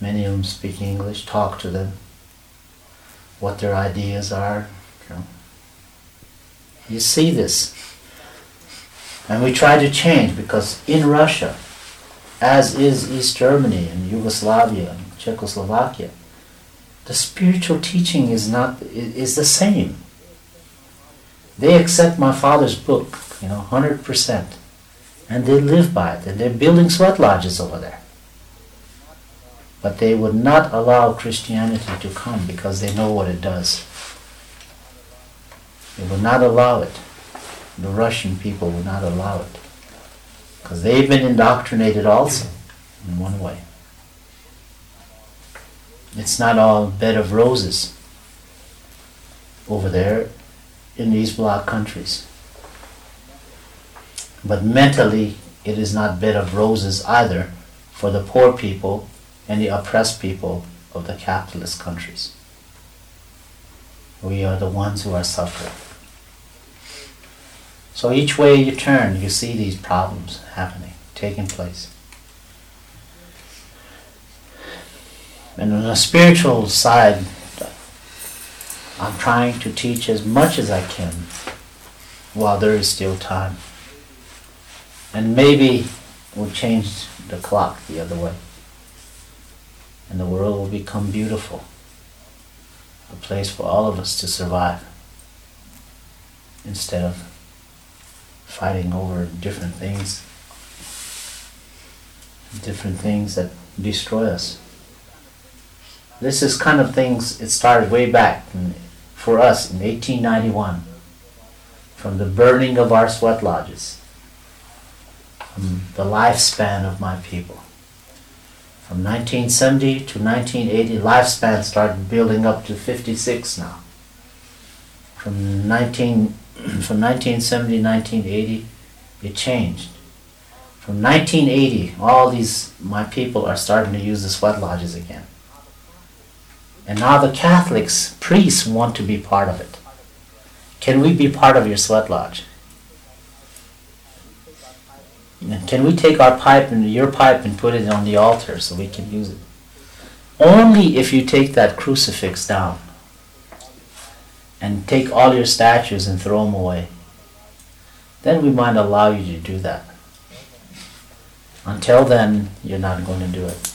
A: Many of them speak English. Talk to them. What their ideas are. You, know. you see this. And we try to change because in Russia, as is East Germany and Yugoslavia and Czechoslovakia, the spiritual teaching is not is the same. They accept my father's book, you know, hundred percent, and they live by it, and they're building sweat lodges over there. But they would not allow Christianity to come because they know what it does. They would not allow it. The Russian people would not allow it. Because they've been indoctrinated also, in one way. It's not all bed of roses over there in these black countries. But mentally, it is not bed of roses either for the poor people and the oppressed people of the capitalist countries. We are the ones who are suffering. So each way you turn, you see these problems happening, taking place. And on the spiritual side, I'm trying to teach as much as I can while there is still time. And maybe we'll change the clock the other way. And the world will become beautiful. A place for all of us to survive. Instead of fighting over different things. Different things that destroy us. This is kind of things, it started way back for us in 1891 from the burning of our sweat lodges, from the lifespan of my people. From 1970 to 1980, lifespan started building up to 56 now. From 19, from 1970 to 1980, it changed. From 1980, all these my people are starting to use the sweat lodges again. And now the Catholics, priests, want to be part of it. Can we be part of your sweat lodge? Can we take our pipe and your pipe and put it on the altar so we can use it? Only if you take that crucifix down and take all your statues and throw them away. Then we might allow you to do that. Until then, you're not going to do it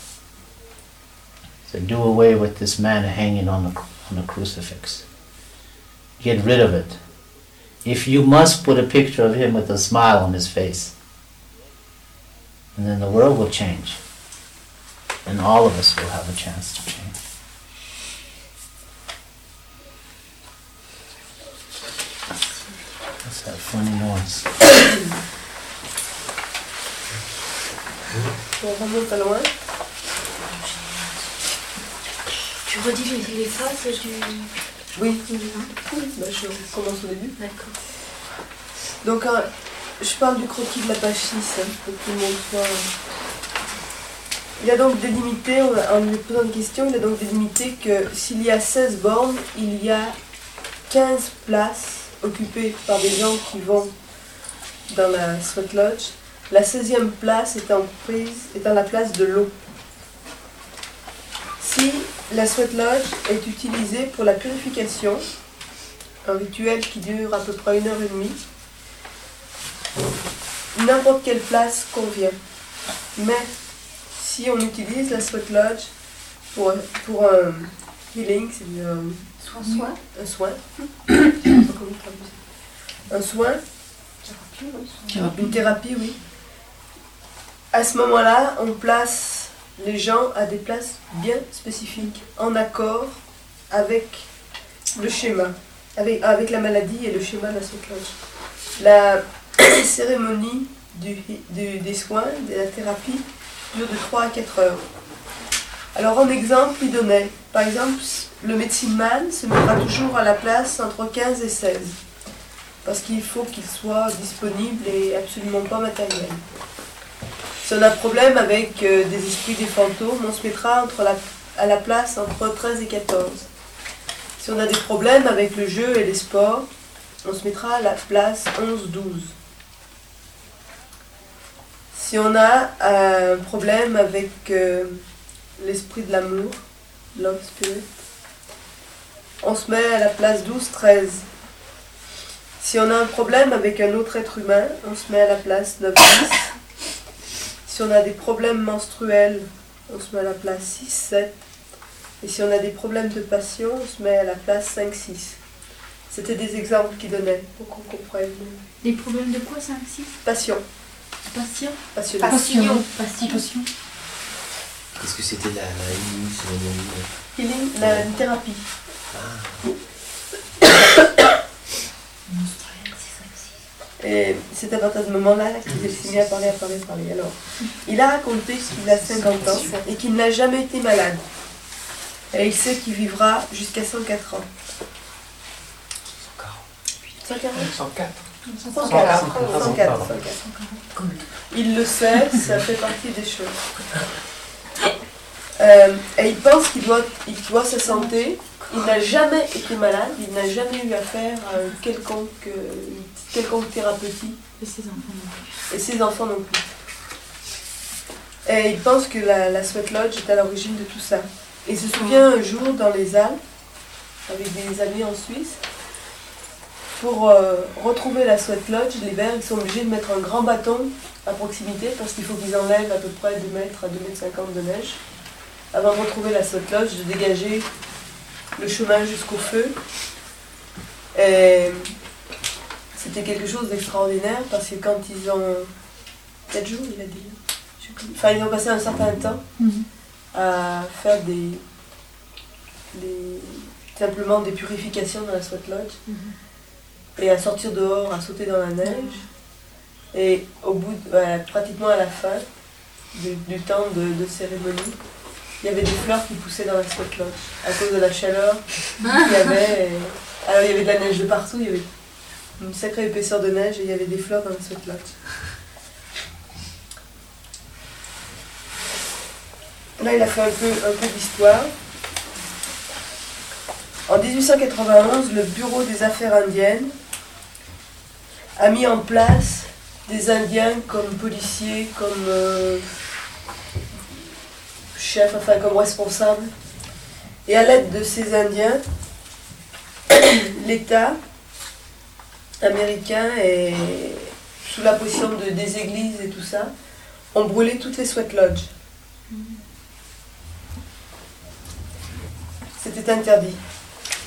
A: do away with this man hanging on the, on the crucifix. Get rid of it. If you must put a picture of him with a smile on his face. And then the world will change. And all of us will have a chance to change. What's that funny noise?
E: Tu redis les, les phases du.
B: Oui, bah, je commence au début.
E: D'accord.
B: Donc, euh, je parle du croquis de la page 6, hein, pour que tout le monde soit. Il a donc délimité, en lui posant une question, il a donc délimité que s'il y a 16 bornes, il y a 15 places occupées par des gens qui vont dans la Sweat Lodge. La 16e place étant, prise, étant la place de l'eau. Si la sweat lodge est utilisée pour la purification, un rituel qui dure à peu près une heure et demie. N'importe quelle place convient. Mais si on utilise la sweat lodge pour, pour un healing, c'est un,
C: soin,
B: un soin, un soin, une thérapie, oui. À ce moment-là, on place les gens à des places bien spécifiques, en accord avec le schéma, avec, avec la maladie et le schéma de la cyclose. La cérémonie du, des soins, de la thérapie, dure de 3 à 4 heures. Alors en exemple, il donnait, par exemple, le médecine man se mettra toujours à la place entre 15 et 16, parce qu'il faut qu'il soit disponible et absolument pas matériel. Si on a problème avec euh, des esprits des fantômes, on se mettra à la place entre 13 et 14. Si on a des problèmes avec le jeu et les sports, on se mettra à la place 11-12. Si on a un problème avec euh, l'esprit de l'amour, love spirit. On se met à la place 12-13. Si on a un problème avec un autre être humain, on se met à la place 9-10. Si on a des problèmes menstruels, on se met à la place 6-7. Et si on a des problèmes de passion, on se met à la place 5-6. C'était des exemples qu'ils donnaient pour qu'on comprenne.
E: Des problèmes de quoi, 5, 6
B: Passion,
E: Passion?
B: Passionné.
C: Passion.
E: Passion.
D: Qu'est-ce que c'était la, la healing cérémonie
B: Healing, la thérapie. Et c'est à partir de ce moment-là qu'il s'est mis à parler, à parler, à parler. Alors, il a raconté qu'il a 50 ans et qu'il n'a jamais été malade. Et il sait qu'il vivra jusqu'à 104 ans. 140
G: 104.
B: 104. 104. 104. Il le sait, ça fait partie des choses. Euh, et il pense qu'il doit, il doit sa santé. Il n'a jamais été malade, il n'a jamais eu affaire à une quelconque, euh, quelconque thérapeutique.
E: Et ses enfants non plus.
B: Et ses enfants non plus. Et il pense que la, la Sweat Lodge est à l'origine de tout ça. Et il se souvient un jour dans les Alpes, avec des amis en Suisse, pour euh, retrouver la Sweat Lodge, les Verts, ils sont obligés de mettre un grand bâton à proximité parce qu'il faut qu'ils enlèvent à peu près 2 mètres à 2 mètres 50 de neige avant de retrouver la Sweat Lodge, de dégager le chemin jusqu'au feu. Et c'était quelque chose d'extraordinaire parce que quand ils ont 4 jours, il a dit, enfin ils ont passé un certain temps
E: Mhm.
B: à faire des, des- simplement des purifications dans la Sweat Lodge et à sortir dehors, à sauter dans la neige. Et au bout, de- pratiquement à la fin du, du temps de, de cérémonie, il y avait des fleurs qui poussaient dans la Sweat Lodge à cause de la chaleur qu'il y avait. et- alors il y avait de la neige de partout, il y avait une sacrée épaisseur de neige et il y avait des fleurs dans la Sweat Lodge. Là, il a fait un peu, un peu d'histoire. En 1891, le Bureau des Affaires indiennes a mis en place des Indiens comme policiers, comme euh, chefs, enfin comme responsables. Et à l'aide de ces Indiens, l'État américain et sous la pression de, des églises et tout ça, ont brûlé toutes les sweat lodges. C'était interdit.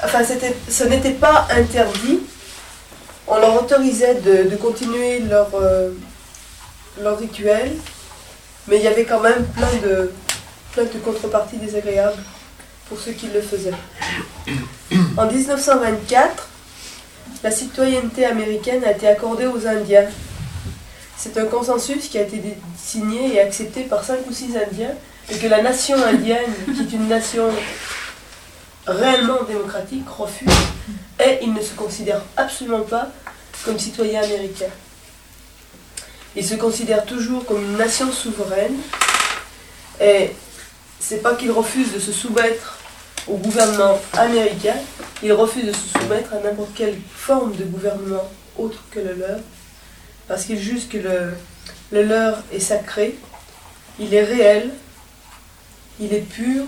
B: Enfin, ce n'était pas interdit. On leur autorisait de, de continuer leur, euh, leur rituel, mais il y avait quand même plein de, plein de contreparties désagréables pour ceux qui le faisaient. En 1924, la citoyenneté américaine a été accordée aux Indiens. C'est un consensus qui a été signé et accepté par cinq ou six Indiens, et que la nation indienne, qui est une nation réellement démocratique, refuse, et ils ne se considèrent absolument pas comme citoyens américains. Ils se considèrent toujours comme une nation souveraine, et c'est pas qu'ils refusent de se soumettre au gouvernement américain, ils refusent de se soumettre à n'importe quelle forme de gouvernement autre que le leur, parce qu'ils jugent que le, le leur est sacré, il est réel, il est pur,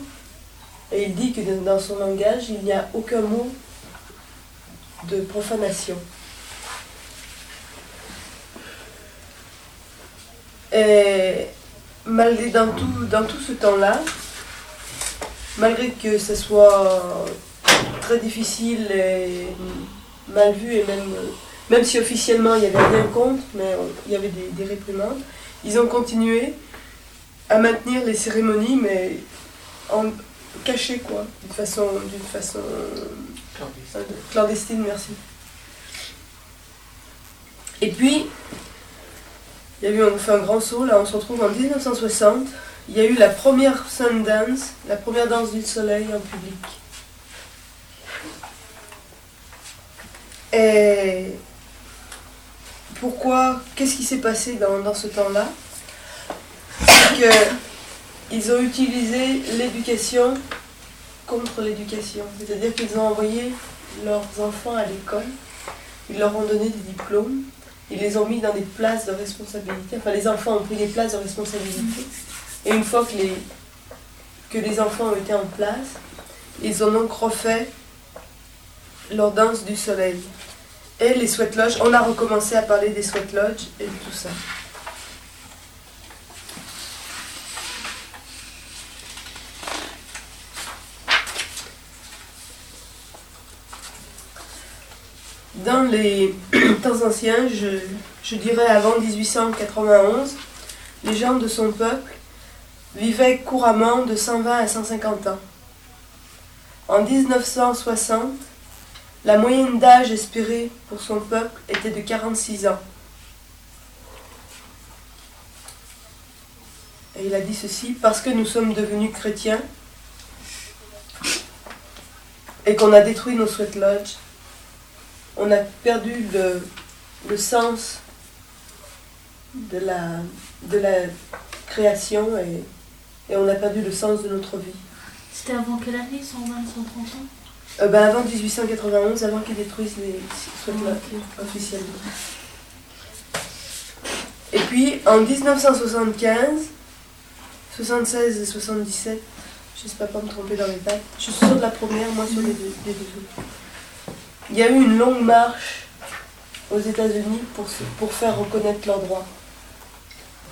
B: et il dit que dans son langage, il n'y a aucun mot de profanation. Et malgré dans tout, dans tout ce temps-là, malgré que ce soit très difficile et mal vu, et même, même si officiellement il n'y avait rien contre, mais il y avait des, des réprimandes, ils ont continué à maintenir les cérémonies, mais en caché quoi, d'une façon, d'une façon clandestine, merci. Et puis, il y a eu, on fait un grand saut, là on se retrouve en 1960, il y a eu la première Sundance, la première danse du soleil en public. Et pourquoi, qu'est-ce qui s'est passé dans, dans ce temps-là? C'est que ils ont utilisé l'éducation contre l'éducation. C'est-à-dire qu'ils ont envoyé leurs enfants à l'école, ils leur ont donné des diplômes, ils les ont mis dans des places de responsabilité. Enfin, les enfants ont pris des places de responsabilité. Et une fois que les, que les enfants ont été en place. Ils ont donc refait leur danse du soleil. Et les sweat lodges, on a recommencé à parler des sweat lodges et tout ça. Dans les temps anciens, je, je dirais avant 1891, les gens de son peuple vivaient couramment de 120 à 150 ans. En 1960, la moyenne d'âge espérée pour son peuple était de 46 ans. Et il a dit ceci, parce que nous sommes devenus chrétiens et qu'on a détruit nos sweat lodges, on a perdu le, le sens de la, de la création et, et on a perdu le sens de notre vie.
E: C'était avant quelle année 120, 130 ans?
B: Euh, ben, avant 1891, avant qu'ils détruisent les lodges officiellement. Et puis en 1975, 76 et 77, j'espère pas me tromper dans les dates, je suis sûre de la première, moi sur les deux, les deux autres. Il y a eu une longue marche aux États-Unis pour, pour faire reconnaître leurs droits.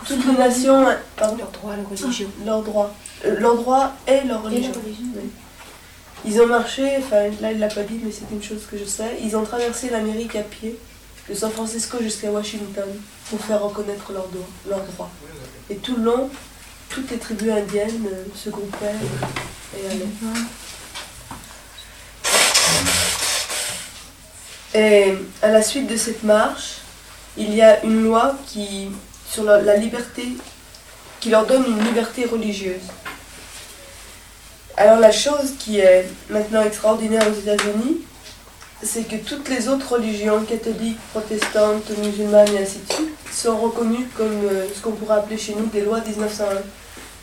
B: Toutes les nations. Pardon
C: Leur droit à la religion.
B: Leurs droits. Euh, leurs droits et leur
C: Et
B: religion. Oui. Ils ont marché, enfin là il l'a pas dit, mais c'est une chose que je sais. Ils ont traversé l'Amérique à pied, de San Francisco jusqu'à Washington, pour faire reconnaître leurs droits. Leurs droits. Et tout le long, toutes les tribus indiennes euh, se groupaient et allaient. Et à la suite de cette marche, il y a une loi qui, sur la, liberté, qui leur donne une liberté religieuse. Alors la chose qui est maintenant extraordinaire aux États-Unis, c'est que toutes les autres religions, catholiques, protestantes, musulmanes et ainsi de suite, sont reconnues comme euh, ce qu'on pourrait appeler chez nous des lois 1901.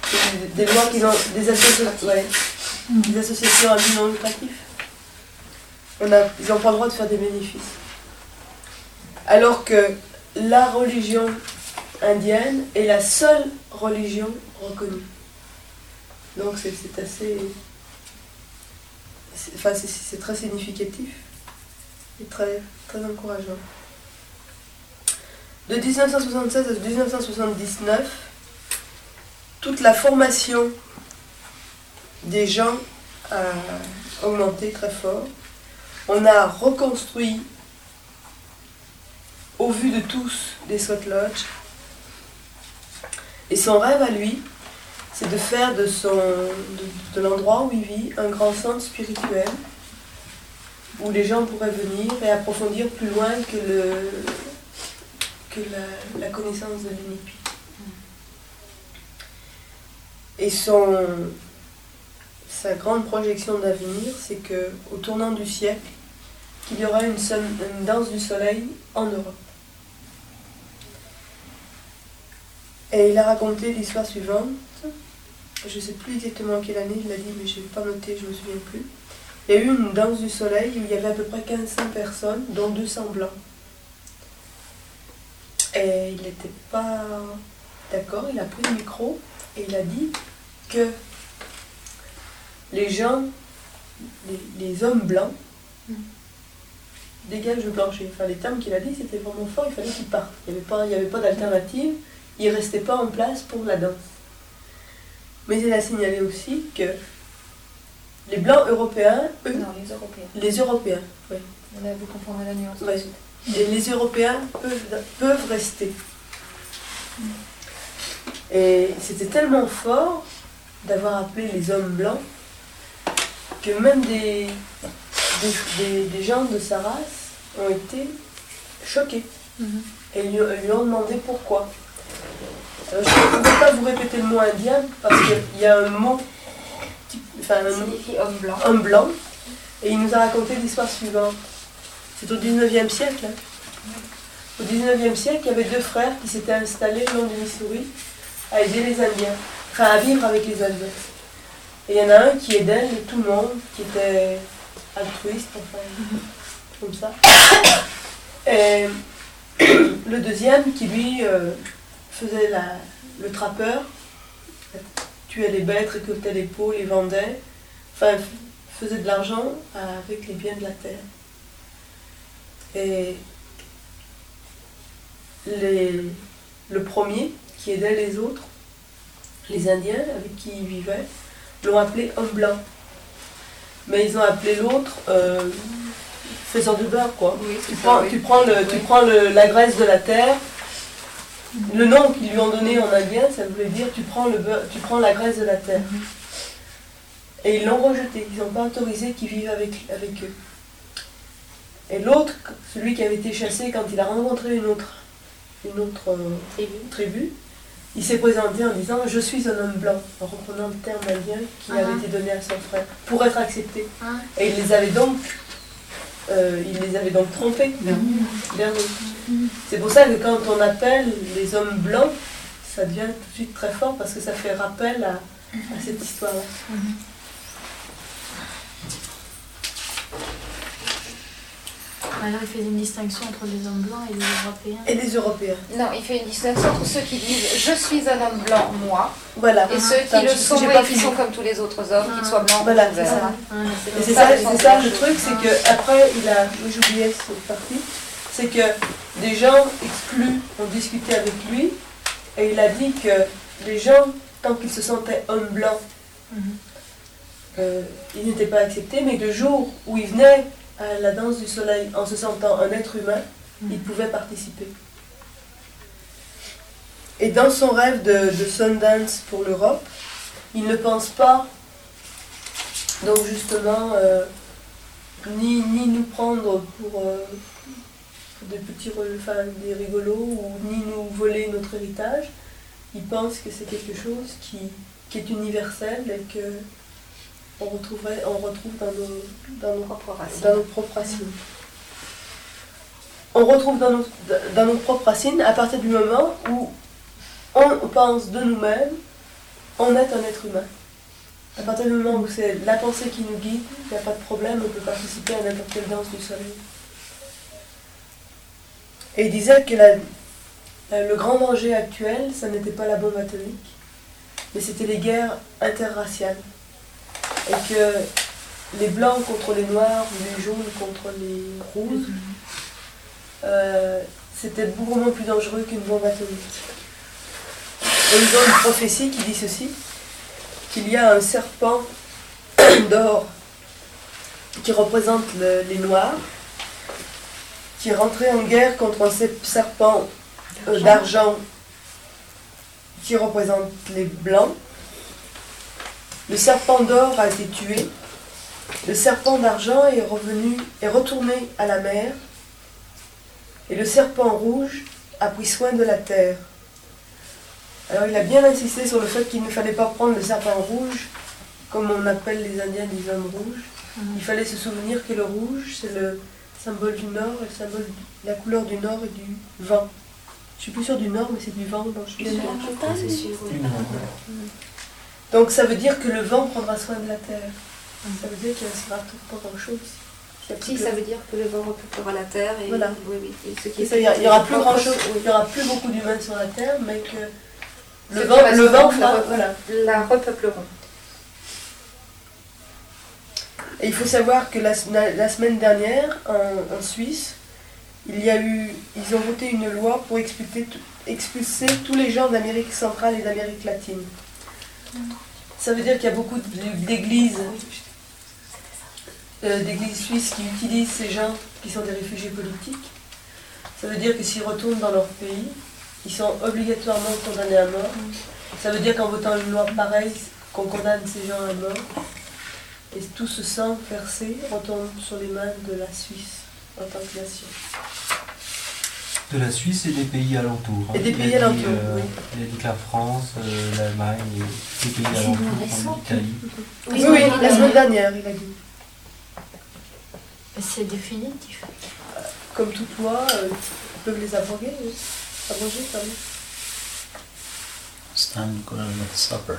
B: C'est Des, lois qui ont des associations, à but. On a, ils n'ont pas le droit de faire des bénéfices. Alors que la religion indienne est la seule religion reconnue. Donc c'est assez. Enfin, c'est- très significatif et très, très encourageant. De 1976 à 1979, toute la formation des gens a augmenté très fort. On a reconstruit, au vu de tous, des sweat. Et son rêve à lui, c'est de faire de, l'endroit où il vit un grand centre spirituel où les gens pourraient venir et approfondir plus loin que, la, connaissance de l'UNIPI. Et sa grande projection d'avenir, c'est que au tournant du siècle, qu'il y aura une danse du soleil en Europe. Et il a raconté l'histoire suivante. Je ne sais plus exactement quelle année il l'a dit, mais je n'ai pas noté, je ne me souviens plus. Il y a eu une danse du soleil où il y avait à peu près 1500 personnes, dont 200 blancs. Et il n'était pas d'accord, il a pris le micro et il a dit que les gens, les, les hommes blancs, dégagent le plancher. Enfin, les termes qu'il a dit, c'était vraiment fort, il fallait qu'ils partent. Il n'y avait pas, il y avait pas d'alternative, ils ne restaient pas en place pour la danse. Mais il a signalé aussi que les blancs européens, eux,
C: Non, les Européens.
B: les Européens, oui,
C: Là, vous confondrez la nuance.
B: Ouais. et les Européens peuvent, peuvent rester. Et c'était tellement fort d'avoir appelé les hommes blancs que même des, des, des- des gens de sa race ont été choqués.
C: Mhm.
B: Et lui, lui ont demandé pourquoi. Alors, je ne peux pas vous répéter le mot indien parce qu'il y a un mot, enfin, un mot
C: homme blanc.
B: homme blanc, et il nous a raconté l'histoire suivante. C'est au 19e siècle. hein. Au 19e siècle, il y avait deux frères qui s'étaient installés le long du Missouri à aider les Indiens, enfin à vivre avec les Indiens. Et il y en a un qui aidait tout le monde, qui était altruiste, enfin, comme ça. Et le deuxième qui lui euh, faisait la- le trappeur, tuaient les bêtes, récoltaient les peaux, les vendaient, enfin f- faisaient de l'argent avec les biens de la terre. Et les- le premier, qui aidait les autres, les Indiens avec qui ils vivaient, l'ont appelé homme blanc. Mais ils ont appelé l'autre euh, faiseur de beurre, quoi.
C: Oui,
B: Tu prends,
C: ça, oui.
B: tu prends, le, tu prends le- la graisse de la terre. Le nom qu'ils lui ont donné en indien, ça voulait dire tu prends, le beurre- tu prends la graisse de la terre. Et ils l'ont rejeté. Ils n'ont pas autorisé qu'ils vivent avec, avec eux. Et l'autre, celui qui avait été chassé, quand il a rencontré une autre, une autre euh, tribu, il s'est présenté en disant Je suis un homme blanc, en reprenant le terme indien qui
E: Ah.
B: avait été donné à son frère, pour être accepté.
E: Ah.
B: Et il les avait donc, euh, il les avait donc trompés vers nous. C'est pour ça que quand on appelle les hommes blancs, ça devient tout de suite très fort parce que ça fait rappel à, à cette histoire-là.
E: Alors il faisait une distinction entre les hommes blancs et les européens.
B: Et les Européens.
C: Non, il fait une distinction entre ceux qui disent je suis un homme blanc, moi,
B: Voilà.
C: et ceux qui le sont et
B: pas
C: qui sont comme tous les autres hommes, qu'ils soient blancs
B: Voilà,
C: ou
B: c'est
C: verts.
B: ça.
E: Ah, c'est
B: Et
E: bon.
B: c'est
C: ça,
B: ça,
C: le
B: ça truc, c'est que après il a, j'oubliais cette partie, c'est que des gens exclus ont discuté avec lui et il a dit que les gens, tant qu'ils se sentaient hommes blancs,
E: Mhm.
B: euh, ils n'étaient pas acceptés, mais le jour où ils venaient à la danse du soleil en se sentant un être humain, ils pouvaient participer. Et dans son rêve de, de Sundance pour l'Europe, il ne pense pas, donc justement, euh, ni, ni nous prendre pour, euh, pour des petits enfin, des rigolos, ou ni nous voler notre héritage. Il pense que c'est quelque chose qui, qui est universel et que on, retrouverait, on retrouve dans nos, dans nos
C: Propre racine.
B: dans nos propres racines. On retrouve dans nos, dans nos propres racines à partir du moment où on pense de nous-mêmes, on est un être humain. À partir du moment où c'est la pensée qui nous guide, il n'y a pas de problème, on peut participer à n'importe quelle danse du soleil. Et il disait que la- le grand danger actuel, ça n'était pas la bombe atomique, mais c'était les guerres interraciales. Et que les blancs contre les noirs, les jaunes contre les rouges, euh, c'était beaucoup moins plus dangereux qu'une bombe atomique. Et ils ont une prophétie qui dit ceci, qu'il y a un serpent d'or qui représente le- les noirs, qui est rentré en guerre contre un ser- serpent euh, d'argent qui représente les blancs. Le serpent d'or a été tué. Le serpent d'argent est revenu, est retourné à la mer. Et le serpent rouge a pris soin de la terre. Alors il a bien insisté sur le fait qu'il ne fallait pas prendre le serpent rouge, comme on appelle les Indiens des hommes rouges. Il fallait se souvenir que le rouge, c'est le symbole du nord, et le symbole, la couleur du nord et du vent. Je suis plus sûre du nord, mais c'est du vent dont je suis
C: sûr, oui.
B: Donc ça veut dire que le vent prendra soin de la terre. Ça veut dire qu'il ne sera pas grand-chose.
C: Si, ça veut dire que le vent repeuplera la terre et,
B: Voilà.
C: oui, oui, et ce qui est
B: ça, Il y a- il y aura plus grand chose,
C: oui.
B: il y aura plus beaucoup d'humains sur la terre, mais que le vent, le vent
C: la
B: fera, voilà.
C: la repeupleront.
B: Et il faut savoir que la, semaine dernière, en, Suisse, il y a eu, ils ont voté une loi pour expulser, tous les gens d'Amérique centrale et d'Amérique latine. Ça veut dire qu'il y a beaucoup d'églises, euh, d'églises suisses qui utilisent ces gens qui sont des réfugiés politiques. Ça veut dire que s'ils retournent dans leur pays, ils sont obligatoirement condamnés à mort. Ça veut dire qu'en votant une loi pareille, qu'on condamne ces gens à mort. Et tout ce sang versé retombe sur les mains de la Suisse en tant que nation.
G: De la Suisse et des pays alentours. hein.
B: Et des
G: Il a
B: pays
G: dit,
B: alentours,
G: euh,
B: oui.
G: Il a dit que la France, euh, l'Allemagne et les pays alentours, comme l'Italie.
B: Oui, oui, la semaine dernière, il a dit.
E: C'est définitif.
B: Comme toute loi, euh, ils peuvent les abroger. oui. Abroger, pardon.
A: It's time to go to the supper.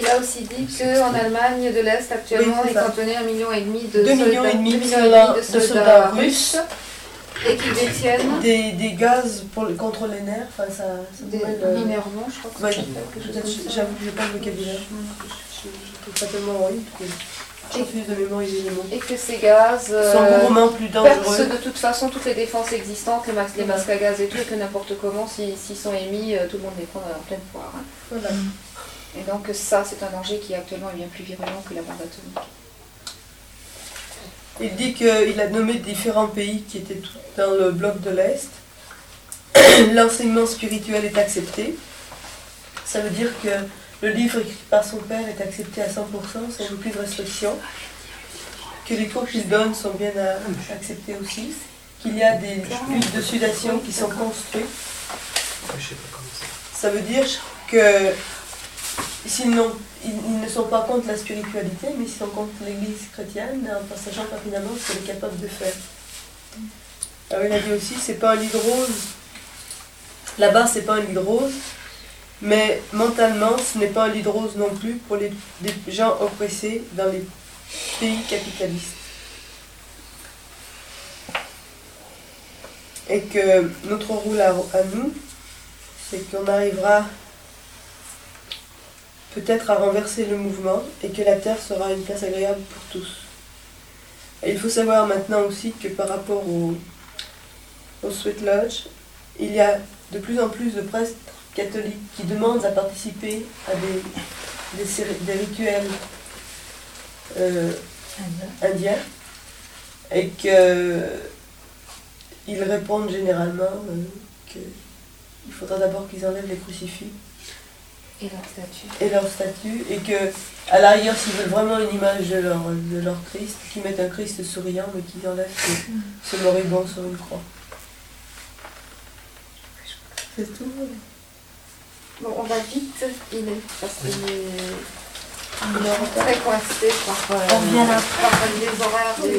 C: Il a aussi dit qu'en Allemagne de l'Est, actuellement,
B: Oui,
C: est cantonné un million et demi de soldats,
B: et de
C: et
B: soldats-
C: soldats russes. Et qui détiennent
B: des, des gaz pour, contre les nerfs. Enfin, ça, ça
C: des
B: euh,
C: je crois que ça.
B: J'avoue que j'ai pas le vocabulaire. Je trouve pas tellement horrible que je refuse de mémoire.
C: Et que ces gaz euh,
B: sont gourmands plus
C: percent
B: dangereux.
C: de toute façon toutes les défenses existantes, les, max- les masques à gaz et tout, et que n'importe comment, s'ils sont émis, euh, tout le monde les prend en pleine poire. hein.
B: Voilà.
C: Et donc ça, c'est un danger qui actuellement est bien plus virulent que la bombe atomique.
B: Il dit qu'il a nommé différents pays qui étaient dans le bloc de l'Est. L'enseignement spirituel est accepté. Ça veut dire que le livre écrit par son père est accepté à 100% sans aucune restriction. Que les cours qu'il donne sont bien à- acceptés aussi. Qu'il y a des luttes de sudation qui sont construites.
F: Ça
B: veut dire que s'ils, n'ont- ils, ne sont pas contre la spiritualité, mais ils sont contre l'Église chrétienne, en sachant pertinemment ce qu'elle est capable de faire. Alors il a dit aussi, c'est pas un lit de rose. Là-bas, c'est pas un lit de rose, mais mentalement, ce n'est pas un lit de rose non plus pour les, gens oppressés dans les pays capitalistes. Et que notre rôle à nous, c'est qu'on arrivera peut-être à renverser le mouvement et que la Terre sera une place agréable pour tous. Et il faut savoir maintenant aussi que par rapport au, au Sweet Lodge, il y a de plus en plus de prêtres catholiques qui demandent à participer à des, des, rituels euh, indiens et que ils répondent généralement euh, qu'il faudra d'abord qu'ils enlèvent les crucifix
C: Et leur statut.
B: et leur statue et que à l'arrière s'ils veulent vraiment une image de leur, de leur Christ, qu'ils mettent un Christ souriant mais qu'ils enlèvent ce, ce moribond sur une croix. C'est tout.
C: Bon, on va vite, il est, parce qu'il est très coincé par, euh,
E: On après.
C: par les horaires des.